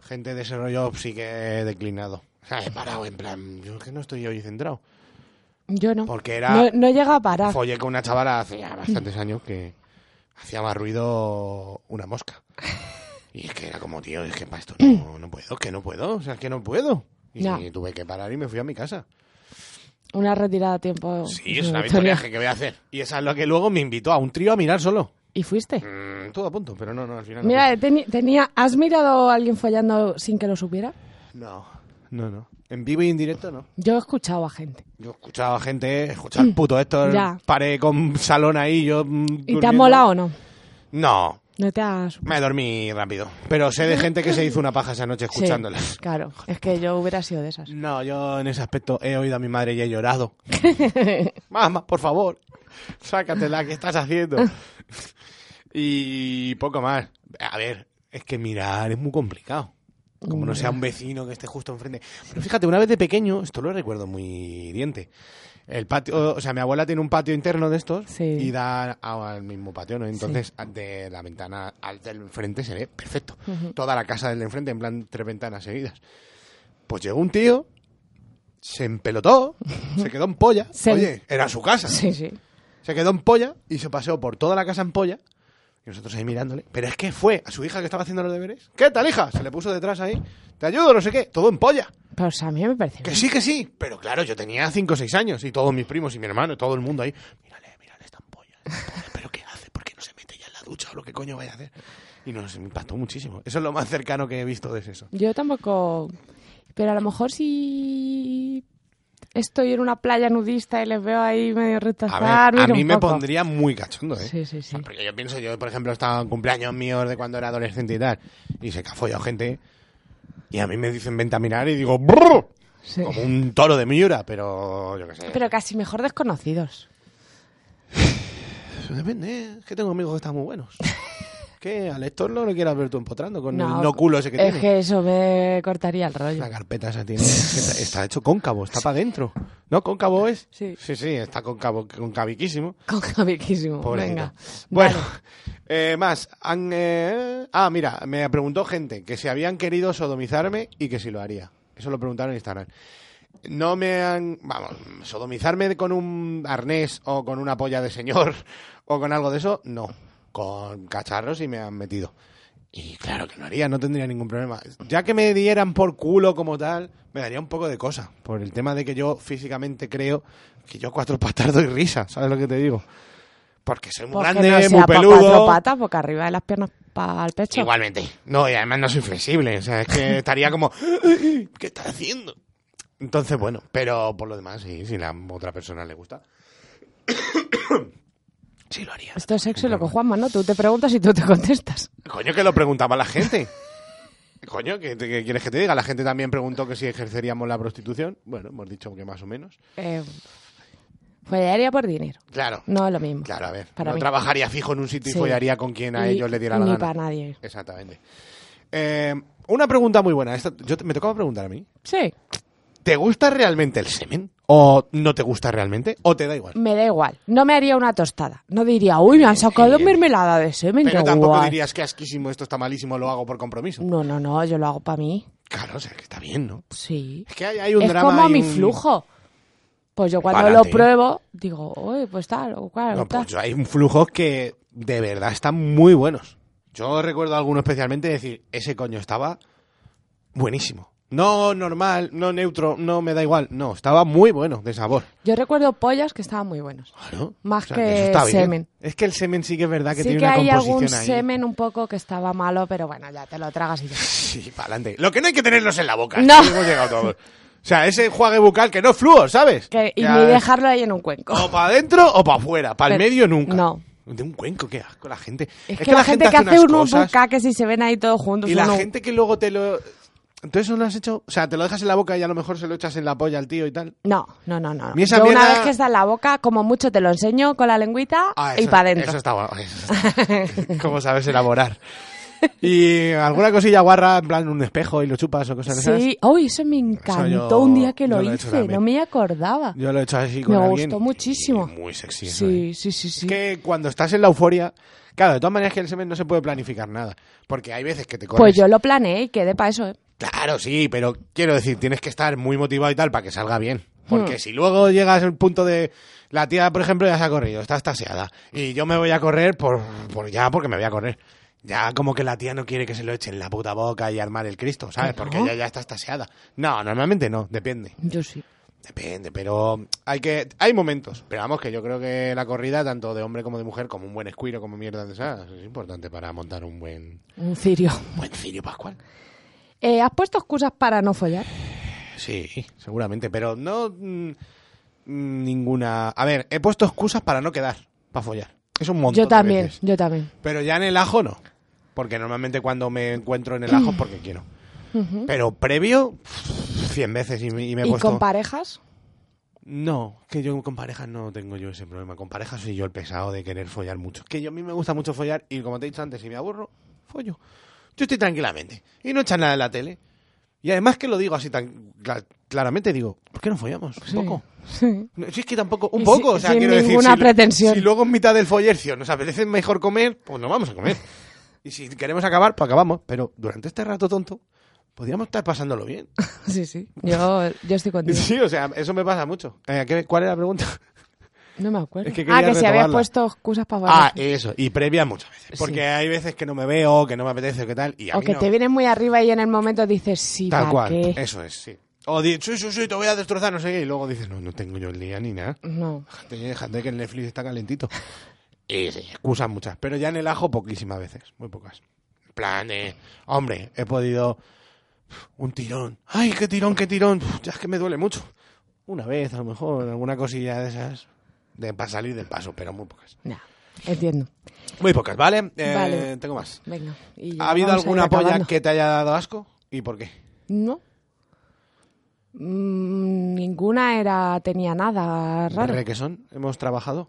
gente de ese rollo que he declinado. O sea, he parado en plan, yo es que no estoy hoy centrado. Yo no. Porque era- No, no llega a parar. Follé con una chavala hace ya bastantes años que hacía más ruido una mosca. Y es que era como, tío, es que para esto no, no puedo, que no puedo, o sea, es que no puedo. Y Ya. tuve que parar y me fui a mi casa. Una retirada a tiempo. Sí, es una victoria que voy a hacer. Y esa es lo que luego me invitó a un trío a mirar solo. ¿Y fuiste? Mm, todo a punto, pero no, no, al final no. Mira, teni- tenía, ¿has mirado a alguien follando sin que lo supiera? No, no, no. En vivo y en directo no. Yo he escuchado a gente. Yo he escuchado a gente, he escuchado al puto Héctor, Ya. paré con salón ahí, yo... mm, ¿Y te ha durmiendo. molado o no? No, No te has... me dormí rápido. Pero sé de gente que se hizo una paja esa noche Sí, escuchándolas. claro, es que yo hubiera sido de esas. No, yo en ese aspecto he oído a mi madre y he llorado. Mamá, por favor, sácatela, ¿qué estás haciendo? y poco más. A ver, es que mirar es muy complicado. Como no sea un vecino que esté justo enfrente. Pero fíjate, una vez de pequeño, esto lo recuerdo muy diente. El patio, o sea, mi abuela tiene un patio interno de estos Sí. y da al mismo patio, ¿no? Entonces, de la ventana al del enfrente se ve perfecto. Toda la casa del enfrente, en plan tres ventanas seguidas. Pues llegó un tío, se empelotó, se quedó en polla. Se- Oye, era su casa. Sí, sí. Se quedó en polla y se paseó por toda la casa en polla. Y nosotros ahí mirándole. Pero es que fue a su hija que estaba haciendo los deberes. ¿Qué tal, hija? Se le puso detrás ahí. Te ayudo, no sé qué. Todo en polla. Sea, a mí me parece Que sí, que sí. Pero claro, yo tenía 5 o 6 años y todos mis primos y mi hermano todo el mundo ahí. Mírale, mírale, en polla. ¿Pero qué hace? ¿Por qué no se mete ya en la ducha o lo que coño vaya a hacer? Y nos impactó muchísimo. Eso es lo más cercano que he visto de eso. Yo tampoco... Pero a lo mejor si estoy en una playa nudista y les veo ahí medio A retazar... ver, a mí me poco. pondría muy cachondo, ¿eh? Sí, sí, sí. Porque yo pienso, yo por ejemplo estaba en cumpleaños míos de cuando era adolescente y tal, y se que ha follado gente, y a mí me dicen vente a mirar y digo "Brrr", Sí. como un toro de Miura, pero yo qué sé. Pero casi mejor desconocidos. Eso depende, ¿eh? es que tengo amigos que están muy buenos. que al Héctor no lo quieras ver tú empotrando con el no culo ese que es tiene. que eso me cortaría el rollo. La carpeta esa tiene, es está, está hecho cóncavo, está para adentro. ¿No? ¿Cóncavo es? Sí. Sí, sí, está cóncavo, concaviquísimo. Con Javiquísimo. Pobrecito. Venga. Bueno, eh, más. han, eh, ah, mira, me preguntó gente que si habían querido sodomizarme y que si lo haría. Eso lo preguntaron en Instagram. No me han. Vamos, sodomizarme con un arnés o con una polla de señor o con algo de eso, no. Con cacharros y me han metido. Y claro que lo haría, no tendría ningún problema. Ya que me dieran por culo como tal, me daría un poco de cosa. Por el tema de que yo físicamente creo que yo cuatro patas doy risa, ¿sabes lo que te digo? Porque soy muy Porque grande, no sea muy pa' cuatro peludo. patas, porque arriba de las piernas para el pecho. Igualmente. No, y además no soy flexible. O sea, es que estaría como, ¿qué estás haciendo? Entonces, bueno, pero por lo demás, sí, si la otra persona le gusta. Sí, lo haría. Esto es sexo y lo que Juanma, ¿no? Tú te preguntas y tú te contestas. Coño, que lo preguntaba la gente. Coño, ¿qué, quieres que te diga? La gente también preguntó que si ejerceríamos la prostitución. Bueno, hemos dicho que más o menos. Eh, follaría por dinero. Claro. No es lo mismo. Claro, a ver. Para no mí. trabajaría fijo en un sitio y follaría con quien a ellos le diera la Ni gana. para nadie. Exactamente. Eh, una pregunta muy buena. Esta- yo me tocaba preguntar a mí. Sí, ¿Te gusta realmente el semen? ¿O no te gusta realmente? ¿O te da igual? me da igual. No me haría una tostada. No diría, uy, me han sacado mermelada de semen. Pero tampoco guay". dirías que asquísimo, esto está malísimo, lo hago por compromiso. No, no, no, yo lo hago para mí. Claro, o sea, que está bien, ¿no? Sí. Es que hay, hay un es drama como y mi un- flujo. Pues yo cuando lo pruebo, digo, uy, pues tal, o cual, No, pues hay un flujo que de verdad están muy buenos. Yo recuerdo alguno especialmente decir, ese coño estaba buenísimo. No normal, no neutro, no me da igual. No, estaba muy bueno de sabor. Yo recuerdo pollas que estaban muy buenos. Claro. Más O sea, que semen. Es que el semen sí que es verdad que sí tiene que una hay composición algún ahí. semen un poco que estaba malo, pero bueno, ya te lo tragas y ya. Sí, para adelante. Lo que no hay que tenerlos en la boca. No. Hemos llegado todos. O sea, ese juague bucal que no es fluo, ¿sabes? Que- y Ya ni dejarlo ahí en un cuenco. O para adentro o para afuera. Para el medio nunca. no. De un cuenco, qué asco la gente. Es, que, la gente que hace unos bucaques y se ven ahí todos juntos. Y la uno- gente que luego te lo... Entonces eso lo has hecho... O sea, te lo dejas en la boca y a lo mejor se lo echas en la polla al tío y tal. No, no, no, no. Esa Yo una vez que está en la boca, como mucho te lo enseño con la lengüita Ah, y eso- para adentro. Eso está bueno. eso está- ¿Cómo sabes elaborar? Y alguna cosilla guarra, en plan un espejo y lo chupas o cosas de esas. Sí, uy, eso me encantó yo- un día que yo lo, lo he hecho hice, también. no me acordaba. Yo lo he hecho así con Me alguien gustó muchísimo. y muy sexy eso, ¿eh? Sí, sí, sí, sí. Es que cuando estás en la euforia... Claro, de todas maneras que el semen no se puede planificar nada. Porque hay veces que te corres... Pues yo lo planeé y quedé para eso, ¿eh? Claro, sí, pero quiero decir, tienes que estar muy motivado y tal para que salga bien. Hmm. Porque si luego llegas al punto de... La tía, por ejemplo, ya se ha corrido, está estaseada. Y yo me voy a correr por, por ya porque me voy a correr. Ya como que la tía no quiere que se lo eche en la puta boca y armar el Cristo, ¿sabes? Porque ella ya está estaseada. No, normalmente no, depende. Yo sí. Depende, pero hay que hay momentos. Pero vamos, que yo creo que la corrida, tanto de hombre como de mujer, como un buen escuiro, como mierda de esas, es importante para montar un buen, Un cirio. buen cirio pascual. Eh, ¿Has puesto excusas para no follar? Sí, seguramente, pero no mm, ninguna. A ver, he puesto excusas para no quedar, para follar. Es un montón Yo de también, veces. yo también. Pero ya en el ajo no. Porque normalmente cuando me encuentro en el ajo es porque quiero. Pero previo, 100 veces y me, y me he ¿Y puesto... con parejas? No, que yo con parejas no tengo yo ese problema. Con parejas soy yo el pesado de querer follar mucho. Que yo a mí me gusta mucho follar y como te he dicho antes, si me aburro, follo. Yo estoy tranquilamente y no echan nada en la tele. Y además que lo digo así tan cla- claramente, digo, ¿por qué no follamos? Un Sí. poco. Sí. Si es que tampoco, un Y poco, si- o sea, sin quiero decir, ninguna si, pretensión. si luego en mitad del follercio nos apetece mejor comer, pues no vamos a comer. Y si queremos acabar, pues acabamos. Pero durante este rato tonto, podríamos estar pasándolo bien. Sí, sí. Yo, yo estoy contigo. Sí, o sea, eso me pasa mucho. Eh, ¿qué- ¿Cuál era la pregunta? No me acuerdo. Es que ah, que si habías puesto excusas para Ah, follar. eso. Y previa muchas veces. Porque Sí. hay veces que no me veo, que no me apetece, que tal. Y a O mí que no. te vienes muy arriba y en el momento dices, sí, Tal ¿para cual. qué? Eso es, sí. O di, sí, sí, sí, te voy a destrozar, no sé qué. Y luego dices, no, no tengo yo el día ni nada. No. Déjate, déjate que el Netflix está calentito. Y sí, excusas muchas. Pero ya en el ajo, poquísimas veces. Muy pocas. En plan, eh, hombre, he podido. Un tirón. ¡Ay, qué tirón, qué tirón! Uf, Ya es que me duele mucho. Una vez, a lo mejor, alguna cosilla de esas. De, para salir del paso, pero muy pocas. Ya, entiendo. Muy pocas, ¿vale? Eh, Vale. Tengo más. Venga. y ¿Ha habido alguna polla que te haya dado asco? ¿Y por qué? No. Mm, ninguna era tenía nada raro. ¿Requesón? ¿Hemos trabajado?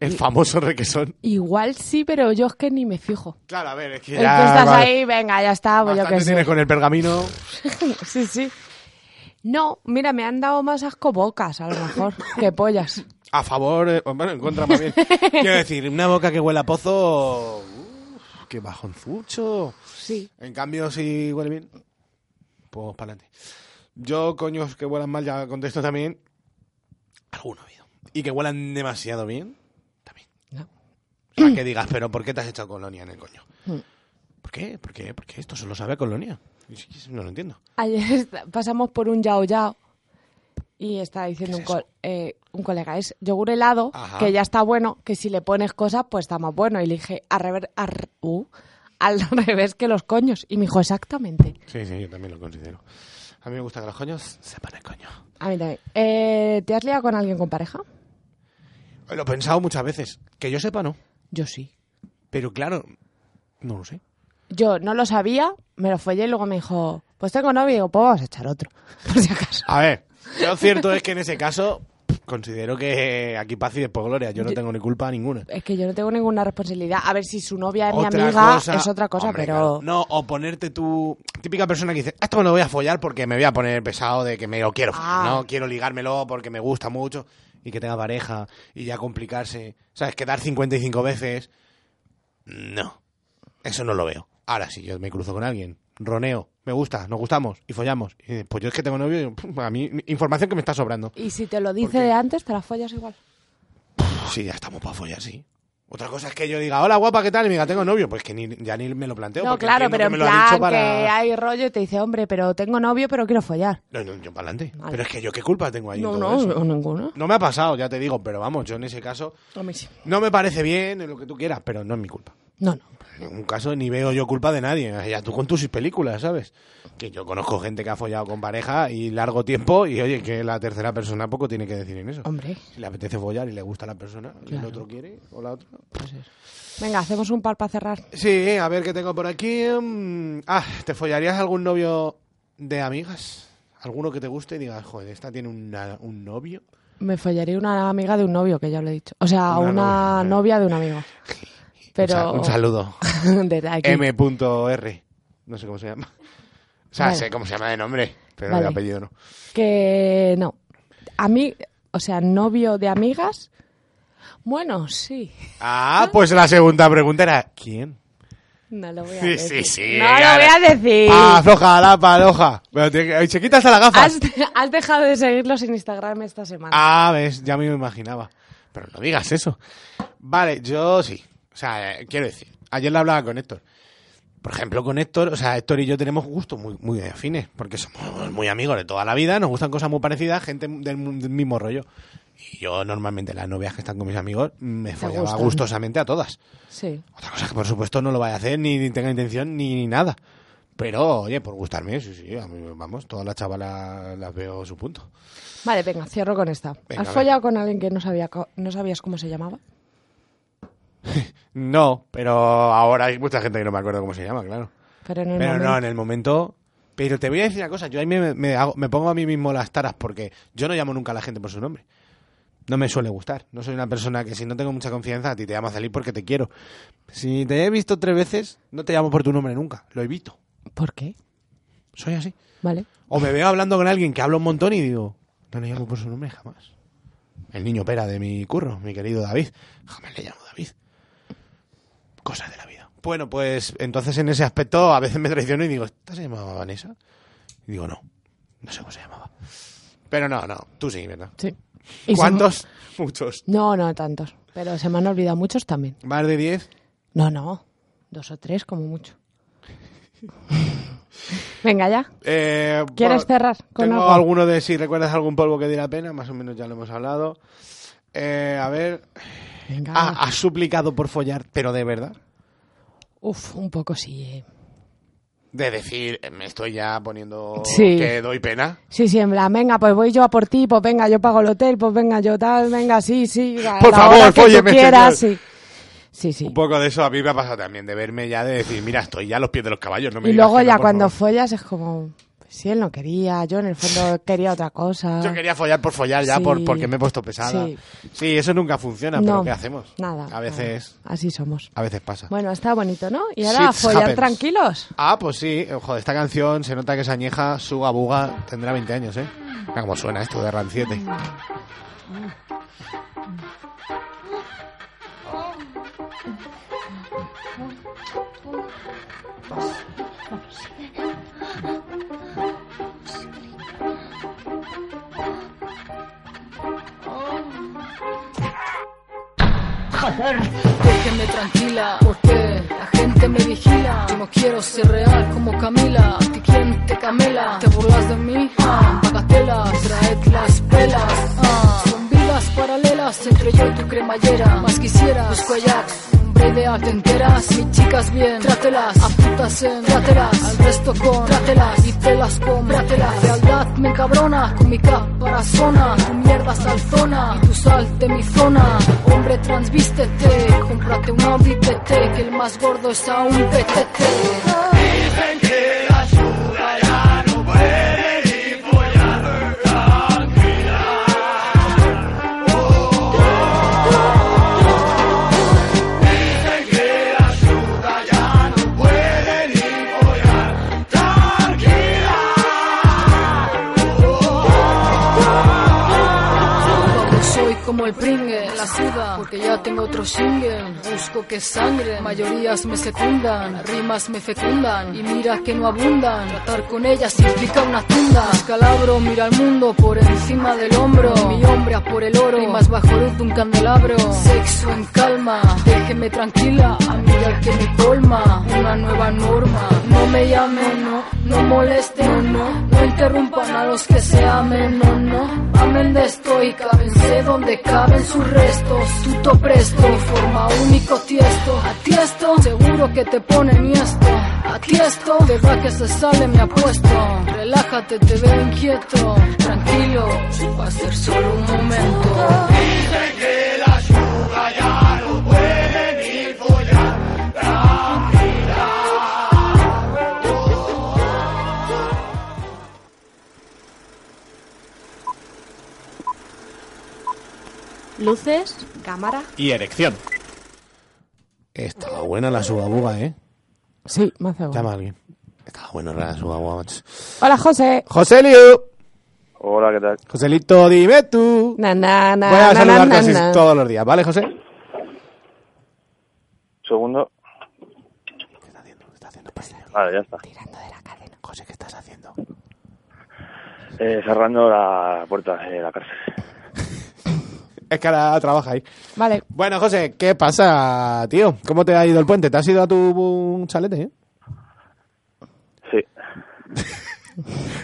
El famoso requesón. Igual sí, pero yo es que ni me fijo. Claro, a ver, es que ya... que estás vale. ahí, venga, ya está, pues yo sé. tienes con el pergamino. Sí, sí. No, mira, me han dado más asco bocas, a lo mejor, que pollas. A favor, eh, bueno, en contra más bien. Quiero decir, una boca que huele a pozo... uf, ¡Qué bajonzucho! Sí. En cambio, si huele bien, pues para adelante. Yo, coños que huelan mal, ya contesto también. Alguno ha habido. Y que huelan demasiado bien, también. No. O sea, que digas, pero ¿por qué te has echado colonia en el coño? Mm. ¿Por qué? ¿Por qué? Porque esto solo sabe a colonia. No lo entiendo. Ayer pasamos por un yao yao y está diciendo un, co- eh, un colega, es yogur helado, Ajá. que ya está bueno, que si le pones cosas, pues está más bueno. Y le dije, al revés, ar- uh, al revés que los coños. Y me dijo, exactamente. Sí, sí, yo también lo considero. A mí me gusta que los coños sepan el coño. A mí también. Eh, ¿Te has liado con alguien con pareja? Lo he pensado muchas veces. Que yo sepa, no. Yo sí. Pero claro, no lo sé. Yo no lo sabía, me lo follé y luego me dijo, pues tengo novio y digo, pues vamos a echar otro, por si acaso. A ver, lo cierto es que en ese caso considero que aquí paz y después gloria. Yo no Yo- tengo ni culpa ninguna. Es que yo no tengo ninguna responsabilidad. A ver si su novia es mi amiga, cosa- es otra cosa, Hombre, pero... claro. No, o ponerte tu típica persona que dice, esto me lo voy a follar porque me voy a poner pesado de que me lo quiero follar, Ah. ¿no? Quiero ligármelo porque me gusta mucho y que tenga pareja y ya complicarse. ¿Sabes? Quedar 55 veces. No. Eso no lo veo. Ahora sí, yo me cruzo con alguien, roneo, me gusta, nos gustamos y follamos. Y pues yo es que tengo novio y a mí información que me está sobrando. Y si te lo ¿Por dice de antes, te la follas igual. Sí, ya estamos para follar, sí. Otra cosa es que yo diga, hola guapa, ¿qué tal? Y me diga, tengo novio. Pues que ni, ya ni me lo planteo. No, porque claro, pero que en me lo ha dicho plan para... que hay rollo y te dice, hombre, pero tengo novio, pero quiero follar. No, no, yo para adelante. Vale. Pero es que yo qué culpa tengo ahí. en No, todo no, eso? no, ninguna. No me ha pasado, ya te digo, pero vamos, yo en ese caso sí. no me parece bien en lo que tú quieras, pero no es mi culpa. No, no. En ningún caso ni veo yo culpa de nadie. Ya tú con tus películas, ¿sabes? Que yo conozco gente que ha follado con pareja y largo tiempo y oye, que la tercera persona poco tiene que decir en eso. Hombre, Si le apetece follar y le gusta a la persona y el Claro. otro quiere o la otra. pues eso. Venga, hacemos un par para cerrar. Sí, a ver qué tengo por aquí. Mm, Ah, ¿te follarías algún novio de amigas? ¿Alguno que te guste y digas, joder, esta tiene una- un novio? Me follaría una amiga de un novio, que ya lo he dicho. O sea, Una una, novia. novia de un amigo. Pero... Un sa- Un saludo. Desde aquí. M.R. No sé cómo se llama. O sea, Vale. sé cómo se llama de nombre, pero Vale. de apellido no. Que no. A mí, o sea, novio de amigas. Bueno, sí. Ah, pues la segunda pregunta era, ¿quién? No lo voy a Sí, decir. sí, sí. No lo voy a decir. Ah, floja la paloja. Pero tiene que- se quita hasta las gafas. Has, has dejado de seguirlos en Instagram esta semana. Ah, ves, ya me lo imaginaba. Pero no digas eso. Vale, yo sí. O sea, eh, quiero decir, ayer le hablaba con Héctor. Por ejemplo, con Héctor, o sea, Héctor y yo tenemos gustos muy, muy afines, porque somos muy amigos de toda la vida, nos gustan cosas muy parecidas, gente del, del mismo rollo. Y yo normalmente las novias que están con mis amigos me follaba gustan. gustosamente a todas. Sí. Otra cosa que por supuesto no lo vaya a hacer, ni, ni tenga intención, ni, ni nada. Pero, oye, por gustarme, sí, sí, a mí, vamos, todas las chavalas las veo su punto. Vale, venga, cierro con esta. Venga, ¿Has a follado con alguien que no, sabía, no sabías cómo se llamaba? No, pero ahora hay mucha gente que no me acuerdo cómo se llama, claro. Pero en el Pero no, en el momento... Pero te voy a decir una cosa, yo ahí me, me hago- me pongo a mí mismo las taras porque yo no llamo nunca a la gente por su nombre. No me suele gustar. No soy una persona que si no tengo mucha confianza a ti te llamo a salir porque te quiero. Si te he visto tres veces, no te llamo por tu nombre nunca. Lo evito. ¿Por qué? Soy así. Vale. O me veo hablando con alguien que habla un montón y digo, no le llamo por su nombre jamás. El niño pera de mi curro, mi querido David. Jamás le llamo David. Cosas de la vida. Bueno, pues entonces en ese aspecto a veces me traiciono y digo, ¿esta se llamaba Vanessa? Y digo, no, no sé cómo se llamaba. Pero no, no, tú sí, ¿verdad? Sí. ¿Cuántos? Muchos. No, no tantos. Pero se me han olvidado muchos también. ¿Más de diez? No, no. Dos o tres como mucho. Venga, ya. Eh, ¿Quieres cerrar con tengo algo? alguno de si recuerdas algún polvo que diera pena, más o menos ya lo hemos hablado. Eh, a ver, Venga. ah, has suplicado por follar, pero de verdad. Uf, un poco sí. eh. De decir, eh, me estoy ya poniendo Sí. que doy pena. Sí, sí, en plan, venga, pues voy yo a por ti, pues venga, yo pago el hotel, pues venga, yo tal, venga, sí, sí. a Por la favor, hora que tú quieras, señor. sí. Sí, sí. Un poco de eso a mí me ha pasado también, de verme ya, de decir, mira, estoy ya a los pies de los caballos. No me Y luego ya cuando favor. follas es como, si él no quería, yo en el fondo quería otra cosa. Yo quería follar por follar ya, Sí. por, porque me he puesto pesada. Sí. Sí, eso nunca funciona, pero No, ¿qué hacemos? Nada. A veces, nada. Así somos. a veces pasa. Bueno, está bonito, ¿no? Y ahora, Shit follar happens. tranquilos. Ah, pues sí, joder, esta canción se nota que es añeja, Suga Buga, tendrá 20 años, ¿eh? Mira cómo suena esto de Ranciete. Déjenme tranquila, porque la gente me vigila. No quiero ser real como Camila. ¿A ti quién te camela? ¿Te burlas de mí? Ah, bagatela, traed las pelas. Ah, son vidas paralelas entre yo y tu cremallera. Más quisiera, busco. Hombre ideal, te enteras, mis chicas bien, trátelas, a putas en, trátelas, al resto con, trátelas, y telas con, trátelas, fealdad me encabrona, con mi caparazona, tu mierda salzona, y tu sal de mi zona, hombre transvístete, cómprate un TT, que el más gordo es aún PTT. Como el la suda, porque ya tengo otro single. Busco que sangre, mayorías me secundan, rimas me fecundan, y mira que no abundan. Tratar con ellas implica una tunda. Escalabro, mira al mundo por encima del hombro. Mi hombre a por el oro, rimas bajo luz de un candelabro. Sexo en calma, déjeme tranquila, amiga que me colma. Una nueva norma, no me llamen, no, no molesten, no, no interrumpan a los que se amen, no, no. Amen de estoica, pensé donde caben sus restos. Tuto presto, mi forma único tiesto. A ti esto, seguro que te pone mi esto. A ti esto, de verdad que se sale mi apuesto. Relájate, te veo inquieto. Tranquilo, va a ser solo un momento. Luces, cámara. Y erección. Estaba buena la Suga Buga, ¿eh? Sí, me hace bueno. Llama a alguien. Estaba buena la Suga Buga, macho. Hola, José. Joselio. Hola, ¿qué tal? Joselito, dime tú. Na, na, na, Voy a na, saludar na, casi na. todos los días, ¿vale, José? Segundo. ¿Qué está haciendo? ¿Qué está haciendo? Pues, Vale, ya está. Tirando de la cadena. José, ¿qué estás haciendo? Eh, cerrando la puerta de la cárcel. Es que ahora trabaja ahí. Vale. Bueno, José, ¿qué pasa, tío? ¿Cómo te ha ido el puente? ¿Te has ido a tu chalete, eh? Sí,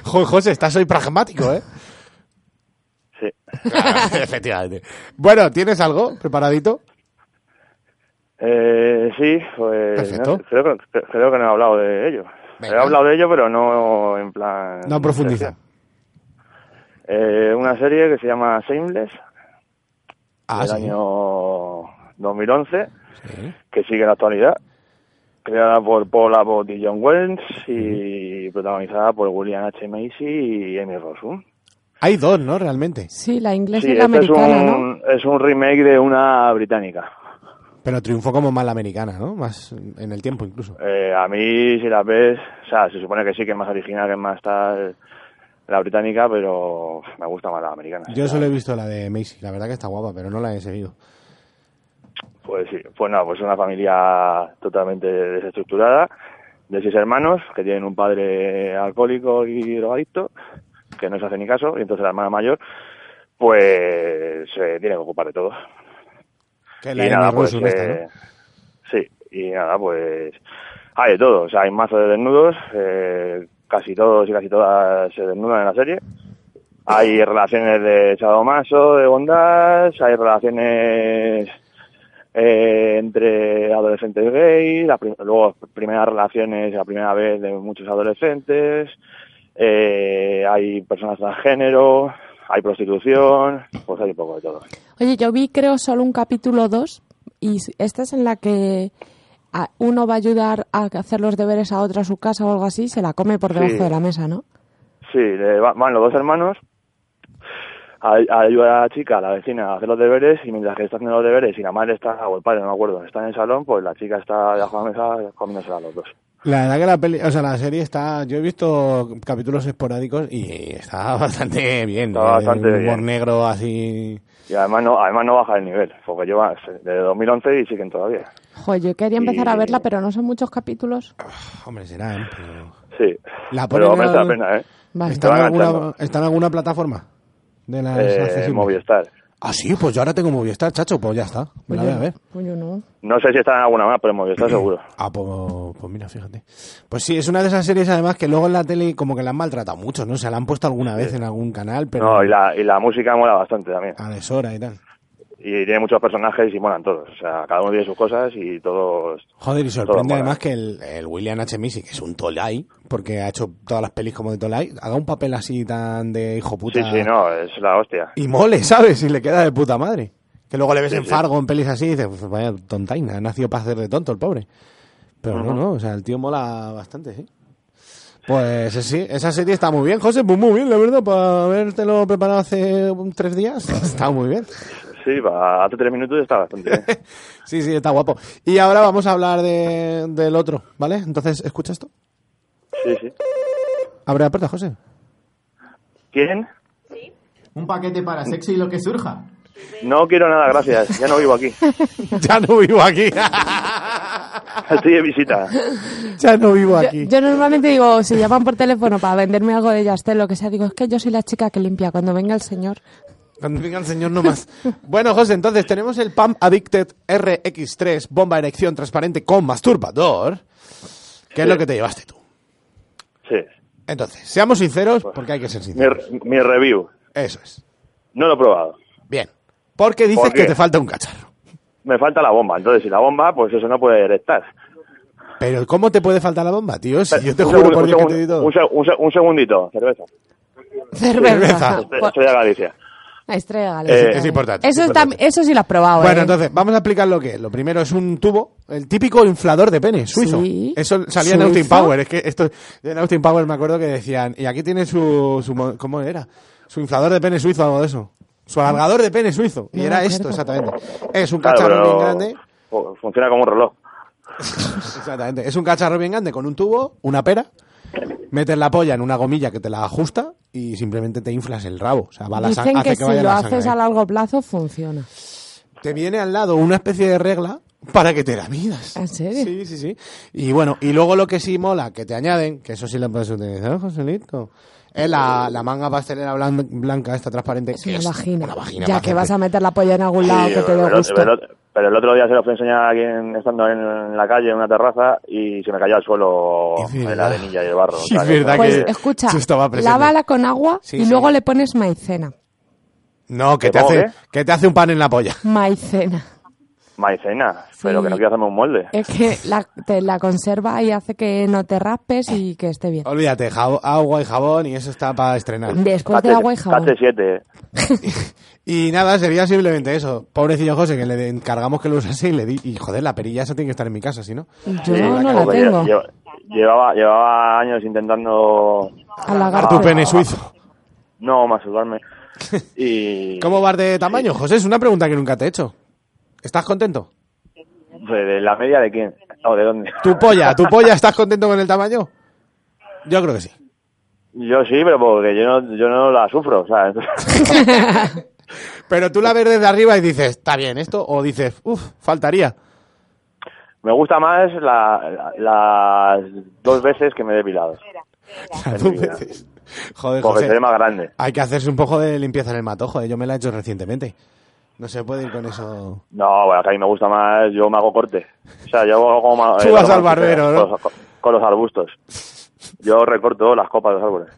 Jo- José, estás hoy pragmático, ¿eh? sí. Efectivamente. Bueno, ¿tienes algo preparadito? Eh, sí, pues no- creo, que, creo que no he hablado de ello. Venga. He hablado de ello, pero no en plan... No profundiza. Eh, una serie que se llama Shameless, Ah, del sí. año 2011, Sí. que sigue en la actualidad, creada por Paul Abbott y John Wells y protagonizada por William H. Macy y Amy Rossum. Hay dos, ¿no? Realmente. Sí, la inglesa Sí, y la este es americana, ¿no? un, es un remake de una británica. Pero triunfó como más la americana, ¿no? Más en el tiempo incluso. Eh, a mí, si la ves, o sea, se supone que sí, que es más original, que es más tal la británica, pero me gusta más la americana. Yo solo he visto la de Macy, la verdad que está guapa, pero no la he seguido. Pues sí, pues no, pues es una familia totalmente desestructurada, de seis hermanos, que tienen un padre alcohólico y drogadicto, que no se hace ni caso, y entonces la hermana mayor, pues se tiene que ocupar de todo. Que la y nada, pues, Rossum esta, ¿no? eh, sí, y nada, pues hay de todo, o sea, hay mazo de desnudos, eh, casi todos y casi todas se desnudan en la serie. Hay relaciones de sadomaso, de bondad, hay relaciones eh, entre adolescentes gays, prim- luego primeras relaciones, la primera vez de muchos adolescentes, eh, hay personas transgénero, hay prostitución, pues hay un poco de todo. Oye, yo vi creo solo un capítulo 2 y esta es en la que a- uno va a ayudar a hacer los deberes a otro a su casa o algo así, se la come por debajo Sí. de la mesa, ¿no? Sí, le va- van los dos hermanos a, a ayudar a la chica, a la vecina, a hacer los deberes y mientras que está haciendo los deberes y la madre está, o el padre, no me acuerdo, está en el salón, pues la chica está debajo de la mesa comiéndosela a los dos. La verdad que la peli, o sea, la serie está, yo he visto capítulos esporádicos y está bastante bien. Está ¿no? bastante Un humor bien. negro así. Y además no, además no baja el nivel, porque lleva desde 2011 y siguen todavía. Joder, yo quería empezar a verla, pero no son muchos capítulos. Hombre, será, ¿eh? Pero- Sí, La pero merece la pena, ¿eh? Vale. ¿Está, en alguna. ¿Está en alguna plataforma? De las Eh, accesibles? Movistar. Ah, sí, pues yo ahora tengo Movistar, chacho, pues ya está. Me la voy a ver. Pues yo no. No sé si está en alguna más, pero en Movistar seguro. Ah, pues, pues mira, fíjate. Pues sí, es una de esas series además que luego en la tele como que la han maltratado mucho, ¿no? Se la han puesto alguna vez en algún canal, pero No, y la, y la música mola bastante también. a deshora y tal. Y tiene muchos personajes y molan todos. O sea, cada uno tiene sus cosas y todos... Joder, y sorprende además que el, el William H. Macy, que es un Tolai, porque ha hecho todas las pelis como de Tolai, haga un papel así tan de hijo puta. Sí, sí, no, es la hostia. Y mole, ¿sabes? Y le queda de puta madre. Que luego le ves Sí, en sí. Fargo, en pelis así, y dices, pues vaya tontaina, ha nacido para hacer de tonto el pobre. Pero no, no, o sea, el tío mola bastante, sí. Pues sí, esa serie está muy bien, José, pues muy bien, la verdad, para habértelo preparado hace tres días, está muy bien. Sí, va, hace tres minutos está bastante bien. Sí, sí, está guapo. Y ahora vamos a hablar de, del otro, ¿vale? Entonces, escucha esto. Sí, sí. Abre la puerta, José. ¿Quién? Un paquete para sexo y lo que surja. No quiero nada, gracias. Ya no vivo aquí. ya no vivo aquí. Estoy de visita. ya no vivo Yo, aquí. yo normalmente digo, si llaman por teléfono para venderme algo de Yastel, lo que sea, digo, es que yo soy la chica que limpia cuando venga el señor. Cuando venga el señor no más. bueno, José, entonces tenemos el PAM Addicted RX3, bomba erección transparente con masturbador. ¿Qué es lo que te llevaste tú? Sí. Entonces, seamos sinceros, porque hay que ser Mi, sinceros. mi review. Eso es. No lo he probado. Bien. Porque dices ¿Por que te falta un cacharro. Me falta la bomba. Entonces, si la bomba, pues eso no puede erectar. Pero ¿cómo te puede faltar la bomba, tío? Si yo te Un juro segundo, por un Dios que te di todo. un, se- un se- un segundito. Cerveza. Cerveza. Cerveza. Estoy de Galicia. Eh, es importante. Eso, es importante. eso sí lo has probado, Bueno, ¿eh? entonces, vamos a explicar lo que es. Lo primero es un tubo, el típico inflador de pene, suizo. Sí. Eso salía en Austin ¿Suizo? Power. Es que esto, en Austin Power me acuerdo que decían, y aquí tiene su, su mo- ¿cómo era? Su inflador de pene suizo, algo de eso. Su alargador de pene suizo. Y era esto, exactamente. Es un Claro, cacharro bien grande. fu- Funciona como un reloj. Exactamente. Es un cacharro bien grande con un tubo, una pera, metes la polla en una gomilla que te la ajusta y simplemente te inflas el rabo. O sea, va la Dicen hace que, si lo haces a largo plazo, funciona. Te viene al lado una especie de regla para que te la midas. ¿En serio? Sí, sí, sí. Y bueno, y luego lo que sí mola, que te añaden, que eso sí lo puedes utilizar, Joselito, es la, la manga pastelera blan- blanca, esta transparente. Es que una vagina. Una vagina ya que vas a meter la polla en algún lado Sí, que te dé pero, gusto. pero- pero el otro día se lo fui a enseñar a alguien estando en la calle, en una terraza, y se me cayó al suelo Es de la verdad. arenilla y el barro. Sí, es verdad Pues que- escucha, Eso estaba presente. lávala con agua Sí, y sí. luego le pones maicena. No, que ¿Que te, pongo hace, qué? que te hace un pan en la polla. Maicena. Maicena, pero que no quiero hacerme un molde. Es que la, te la conserva y hace que no te raspes y que esté bien. Olvídate, agua y jabón y eso está para estrenar. Después de agua y jabón. Cate 7. Y nada, sería simplemente eso. Pobrecillo José, que le encargamos que lo usase y le di. Y joder, la perilla esa tiene que estar en mi casa, si no. Yo no la tengo. lle- Llevaba, llevaba años intentando Halagar Tu pene suizo. no masturbarme. Y ¿Cómo vas de tamaño, José? Es una pregunta que nunca te he hecho. ¿Estás contento? ¿De la media de quién? ¿O de dónde? ¿Tu polla? ¿Tu polla estás contento con el tamaño? Yo creo que sí. Yo sí, pero porque yo no, yo no la sufro, ¿sabes? Pero tú la ves desde arriba y dices, está bien esto, o dices, uff, faltaría. Me gusta más la- la- las dos veces que me he depilado. Las dos veces. Joder, Porque José. más grande. Hay que hacerse un poco de limpieza en el matojo, ¿eh? yo me la he hecho recientemente. No se puede ir con eso. No, bueno, que a mí me gusta más, yo me hago corte. O sea, yo hago como... Tú eh, al barbero, con ¿no? los- Con, los arbustos. Yo recorto las copas de los árboles.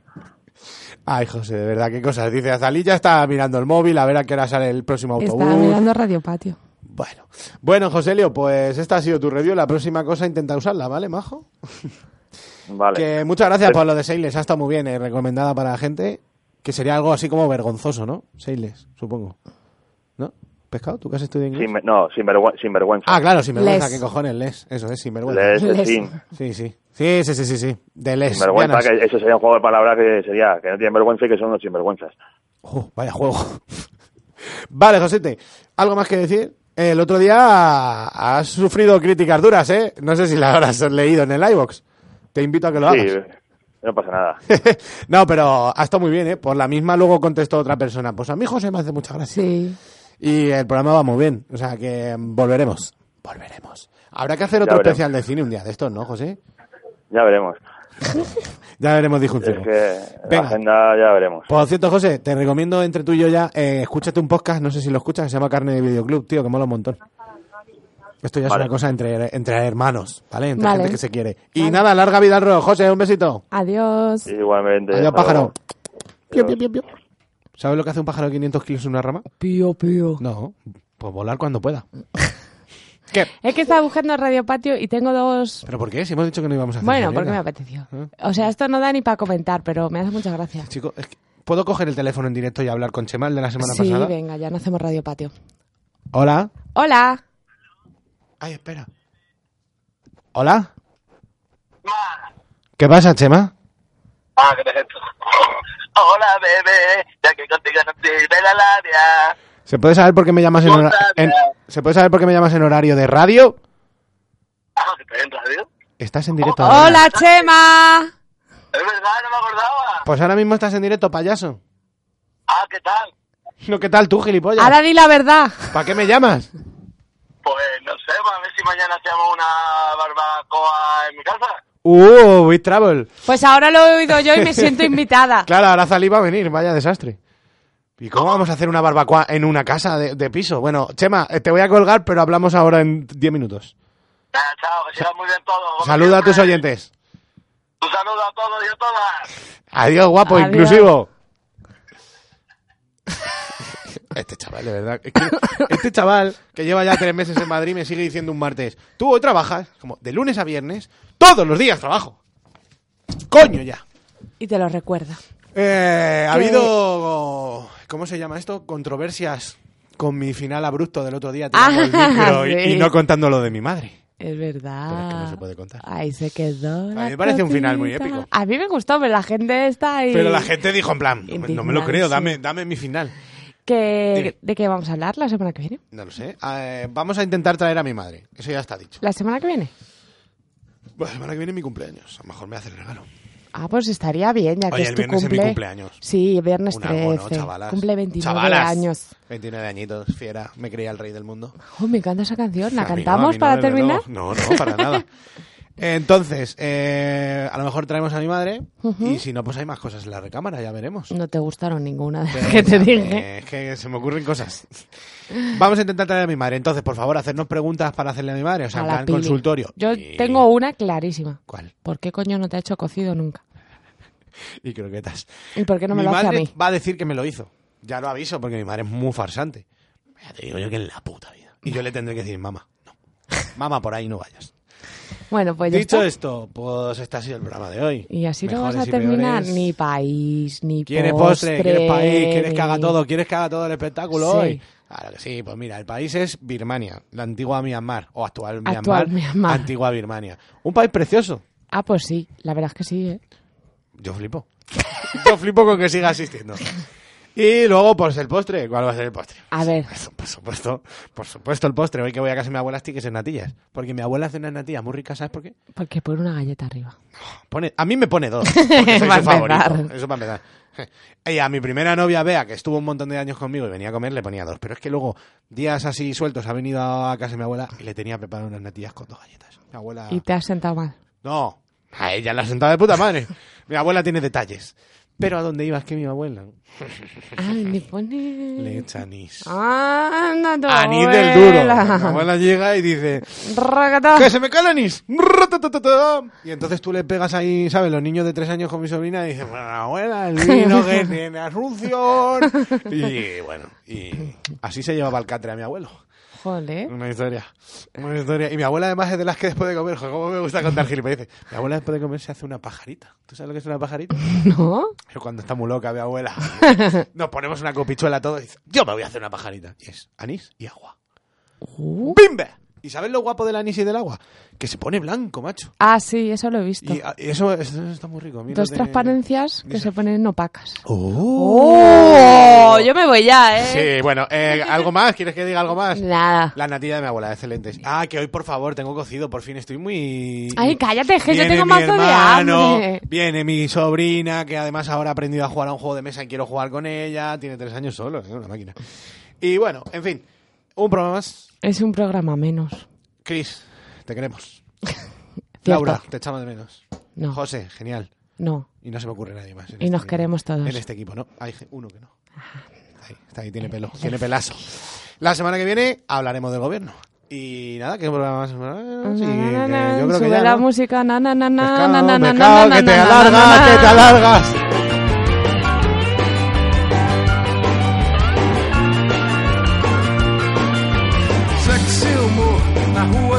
Ay, José, de verdad, qué cosas. Dice, Azalí ya está mirando el móvil a ver a qué hora sale el próximo autobús. Está mirando Radio Patio. Bueno, bueno, Joselio, pues esta ha sido tu review. La próxima cosa intenta usarla, ¿vale, majo? Vale. Que muchas gracias por lo de Seiles, ha estado muy bien, eh, recomendada para la gente. Que sería algo así como vergonzoso, ¿no? Seiles, supongo. ¿No? ¿Pescado? ¿Tú que has estudiado inglés? Sin, no, sin, vergüen- sin vergüenza. Ah, claro, sin vergüenza, Les. ¿qué cojones? Les, eso es, sin vergüenza. Les, Les. sin, Sí, sí. Sí, sí, sí, sí, sí. De les. sin vergüenza, Llanas. que eso sería un juego de palabras que sería que no tienen vergüenza y que son los sinvergüenzas. Uh, vaya juego. vale, Josete, ¿algo más que decir? El otro día has sufrido críticas duras, ¿eh? No sé si las habrás leído en el iVox. Te invito a que lo Sí, hagas. no pasa nada. no, pero ha estado muy bien, ¿eh? Por la misma luego contestó otra persona. Pues a mí José me hace mucha gracia. Sí. Y el programa va muy bien. O sea que volveremos. Volveremos. Habrá que hacer otro especial de cine un día de estos, ¿no, José? Ya veremos. Ya veremos, dijo un Es que Venga. la agenda ya veremos. Por cierto, José, te recomiendo entre tú y yo ya, eh, escúchate un podcast, no sé si lo escuchas, que se llama Carne de Videoclub, tío, que mola un montón. Esto ya es una cosa entre, entre hermanos, ¿vale? Entre Vale. gente que se quiere. Y nada, larga vida al rojo, José, un besito. Adiós. Igualmente. Adiós, pájaro. piu, piu, piu. ¿Sabes lo que hace un pájaro de 500 kilos en una rama? Pío, pío. No, pues volar cuando pueda. ¿Qué? Es que estaba buscando Radio Patio y tengo dos... ¿Pero por qué? Si hemos dicho que no íbamos a hacer Bueno, porque me apeteció. ¿Eh? O sea, esto no da ni para comentar, pero me hace mucha gracia. Chico, es que- ¿puedo coger el teléfono en directo y hablar con Chemal de la semana Sí, pasada? venga, ya no hacemos Radio Patio. Hola. Hola. Ay, espera. ¿Hola? ¿Qué pasa, Chema? Ah, ¿qué es esto? Hola, bebé, ya que contigo no sirve la labia. ¿Se puede saber por qué me llamas en, hora- en- ¿Se puede saber por qué me llamas en horario de radio? Ah, estoy en radio. Estás en directo. ahora. Hola, Chema. Es verdad, no me acordaba. Pues ahora mismo estás en directo, payaso. Ah, ¿qué tal? No, ¿qué tal tú, gilipollas? Ahora di la verdad. ¿Para qué me llamas? Pues no sé, a ver si mañana hacemos una barbacoa en mi casa. Uh, with travel. Pues ahora lo he oído yo y me siento invitada. Claro, ahora Zalí va a venir, vaya desastre. ¿Y cómo vamos a hacer una barbacoa en una casa de, de piso? Bueno, Chema, eh, te voy a colgar, pero hablamos ahora en 10 minutos. Chao, que siga muy bien todo. Saluda a tus oyentes. Un saludo a todos y a todas. Adiós, guapo, Adiós. inclusivo. Este chaval, de verdad. es que este chaval que lleva ya tres meses en Madrid me sigue diciendo un martes. Tú hoy trabajas, como de lunes a viernes, todos los días trabajo. Coño ya. Y te lo recuerda. Eh, ha habido, ¿cómo se llama esto? Controversias con mi final abrupto del otro día Ah, tirando el micro y- no contando lo de mi madre. Es verdad. Pero es que no se puede contar. Ahí se quedó. A mí me parece un final muy épico. A mí me gustó, pero la gente está ahí. Pero la gente dijo en plan, no, me- no me lo creo, dame, dame mi final. Que-. ¿De qué vamos a hablar la semana que viene? No lo sé. Eh, vamos a intentar traer a mi madre. Eso ya está dicho. ¿La semana que viene? Bueno, la semana que viene es mi cumpleaños. A lo mejor me hace el regalo. Ah, pues estaría bien, ya que Oye, es el tu viernes es mi cumple. cumpleaños. Sí, viernes Un 13. algo, ¿no, chavalas? Cumple 29 Chavalas. años. 29 añitos, fiera. Me creía el rey del mundo. Oh, me encanta esa canción. ¿La A mí no, a cantamos mí no, para terminar? No, no, para nada. Entonces, eh, a lo mejor traemos a mi madre y si no, pues hay más cosas en la recámara, ya veremos. No te gustaron ninguna de las que te déjame, dije. Es que se me ocurren cosas. Vamos a intentar traer a mi madre. Entonces, por favor, hacernos preguntas para hacerle a mi madre. O sea, A Pili. consultorio. Yo Y- tengo una clarísima. ¿Cuál? ¿Por qué coño no te ha hecho cocido nunca? Y croquetas. ¿Y por qué no me mi lo hace a madre mí? va a decir que me lo hizo. Ya lo aviso porque mi madre es muy farsante. Ya te digo yo que en la puta vida. Y yo le tendré que decir, mamá, no. Mamá, por ahí no vayas. Bueno, pues ya Dicho está. esto, pues este ha sido el programa de hoy. Y así lo Mejores vas a terminar. peores. Ni país, ni ¿Quieres postre. postre? ¿Quieres país? ¿Quieres que haga todo? ¿Quieres que haga todo el espectáculo Sí. hoy? Claro que sí, pues mira, el país es Birmania, la antigua Myanmar, o actual Myanmar, Actual Myanmar. antigua Birmania. Un país precioso. Ah, pues sí, la verdad es que sí, ¿eh? Yo flipo. Yo flipo con que siga asistiendo. Y luego, pues el postre. ¿Cuál va a ser el postre? A ver, Por supuesto, por supuesto el postre. Hoy que voy a casa de mi abuela tiene que natillas. Porque mi abuela hace unas natillas muy ricas, ¿sabes por qué? porque pone una galleta arriba. Pone, a mí me pone dos. Porque soy su favorito. Eso para empezar. Y a mi primera novia, Bea, que estuvo un montón de años conmigo y venía a comer, le ponía dos. Pero es que luego, días así sueltos, ha venido a casa de mi abuela y le tenía preparado unas natillas con dos galletas. Mi abuela... Y te has sentado mal. No, a ella la sentaba de puta madre. Mi abuela tiene detalles. Pero a dónde iba es que mi abuela Ay, le pone... le echa anís. Anda, tu Anís del duro. Mi abuela. llega y dice, Racata. ¡que se me cae el anís! Y entonces tú le pegas ahí, ¿sabes? Los niños de tres años con mi sobrina y dicen, bueno, abuela, el vino que tiene asunción. Y bueno, y así se llevaba el catre a mi abuelo. Joder. Una historia. Una historia. Y mi abuela además es de las que después de comer, cómo me gusta contar gilipolleces. Mi abuela después de comer se hace una pajarita. ¿Tú sabes lo que es una pajarita? ¿No? Yo cuando está muy loca mi abuela, nos ponemos una copichuela todos y dice, yo me voy a hacer una pajarita. Y es anís y agua. Uh. ¡Bimbe! ¿Y sabes lo guapo del anís y del agua? Que se pone blanco, macho. Ah, sí, eso lo he visto. Y ah, eso, eso está muy rico. Mira, Dos de- transparencias que Dice- se ponen opacas. ¡Oh! ¡Oh! Yo me voy ya, ¿eh? Sí, bueno, eh, ¿algo más? ¿Quieres que diga algo más? Nada. La natilla de mi abuela, excelentes. Ah, que hoy, por favor, tengo cocido, por fin estoy muy... Ay, cállate, que yo Viene tengo mi mazo de hermano, hambre. Viene mi sobrina, que además ahora ha aprendido a jugar a un juego de mesa y quiero jugar con ella. Tiene tres años solo, es una máquina. Y bueno, en fin, un programa más. Es un programa menos. Chris, te queremos. Laura, te echamos de menos. No. José, genial. No. Y no se me ocurre nadie más. Y este nos equipo. queremos todos. En este equipo, ¿no? Hay uno que no. Está ahí, está ahí, tiene pelo, tiene pelazo. La semana que viene hablaremos del gobierno. Y nada, que programa más. Sí, yo creo que ya, la ¿no? música, na, na, na, na, Pescado, na, na, na, pescado, na, que te na, na, alargas, na, que te alargas. Sexy humor na rua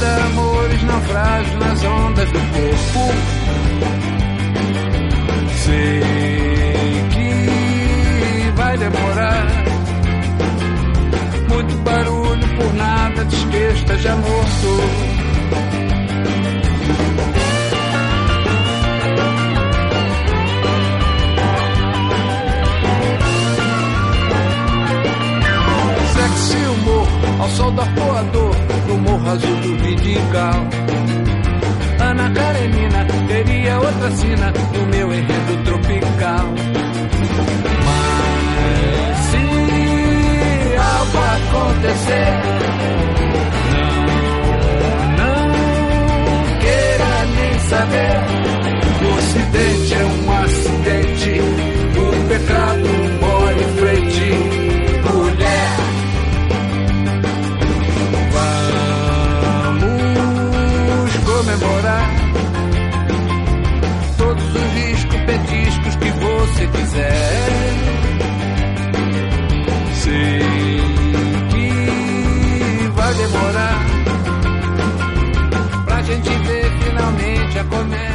Vida, amores, naufrágios nas ondas do corpo. Sei que vai demorar. Muito barulho por nada, diz que esteja morto. Ao sol do arpoador no morro azul do Vidigal. Ana Karenina teria outra sina no meu enredo tropical. Mas se algo acontecer, não, não queira nem saber. O acidente é um acidente, o pecado mora em frente. você quiser. Sei que vai demorar pra gente ver finalmente a comédia.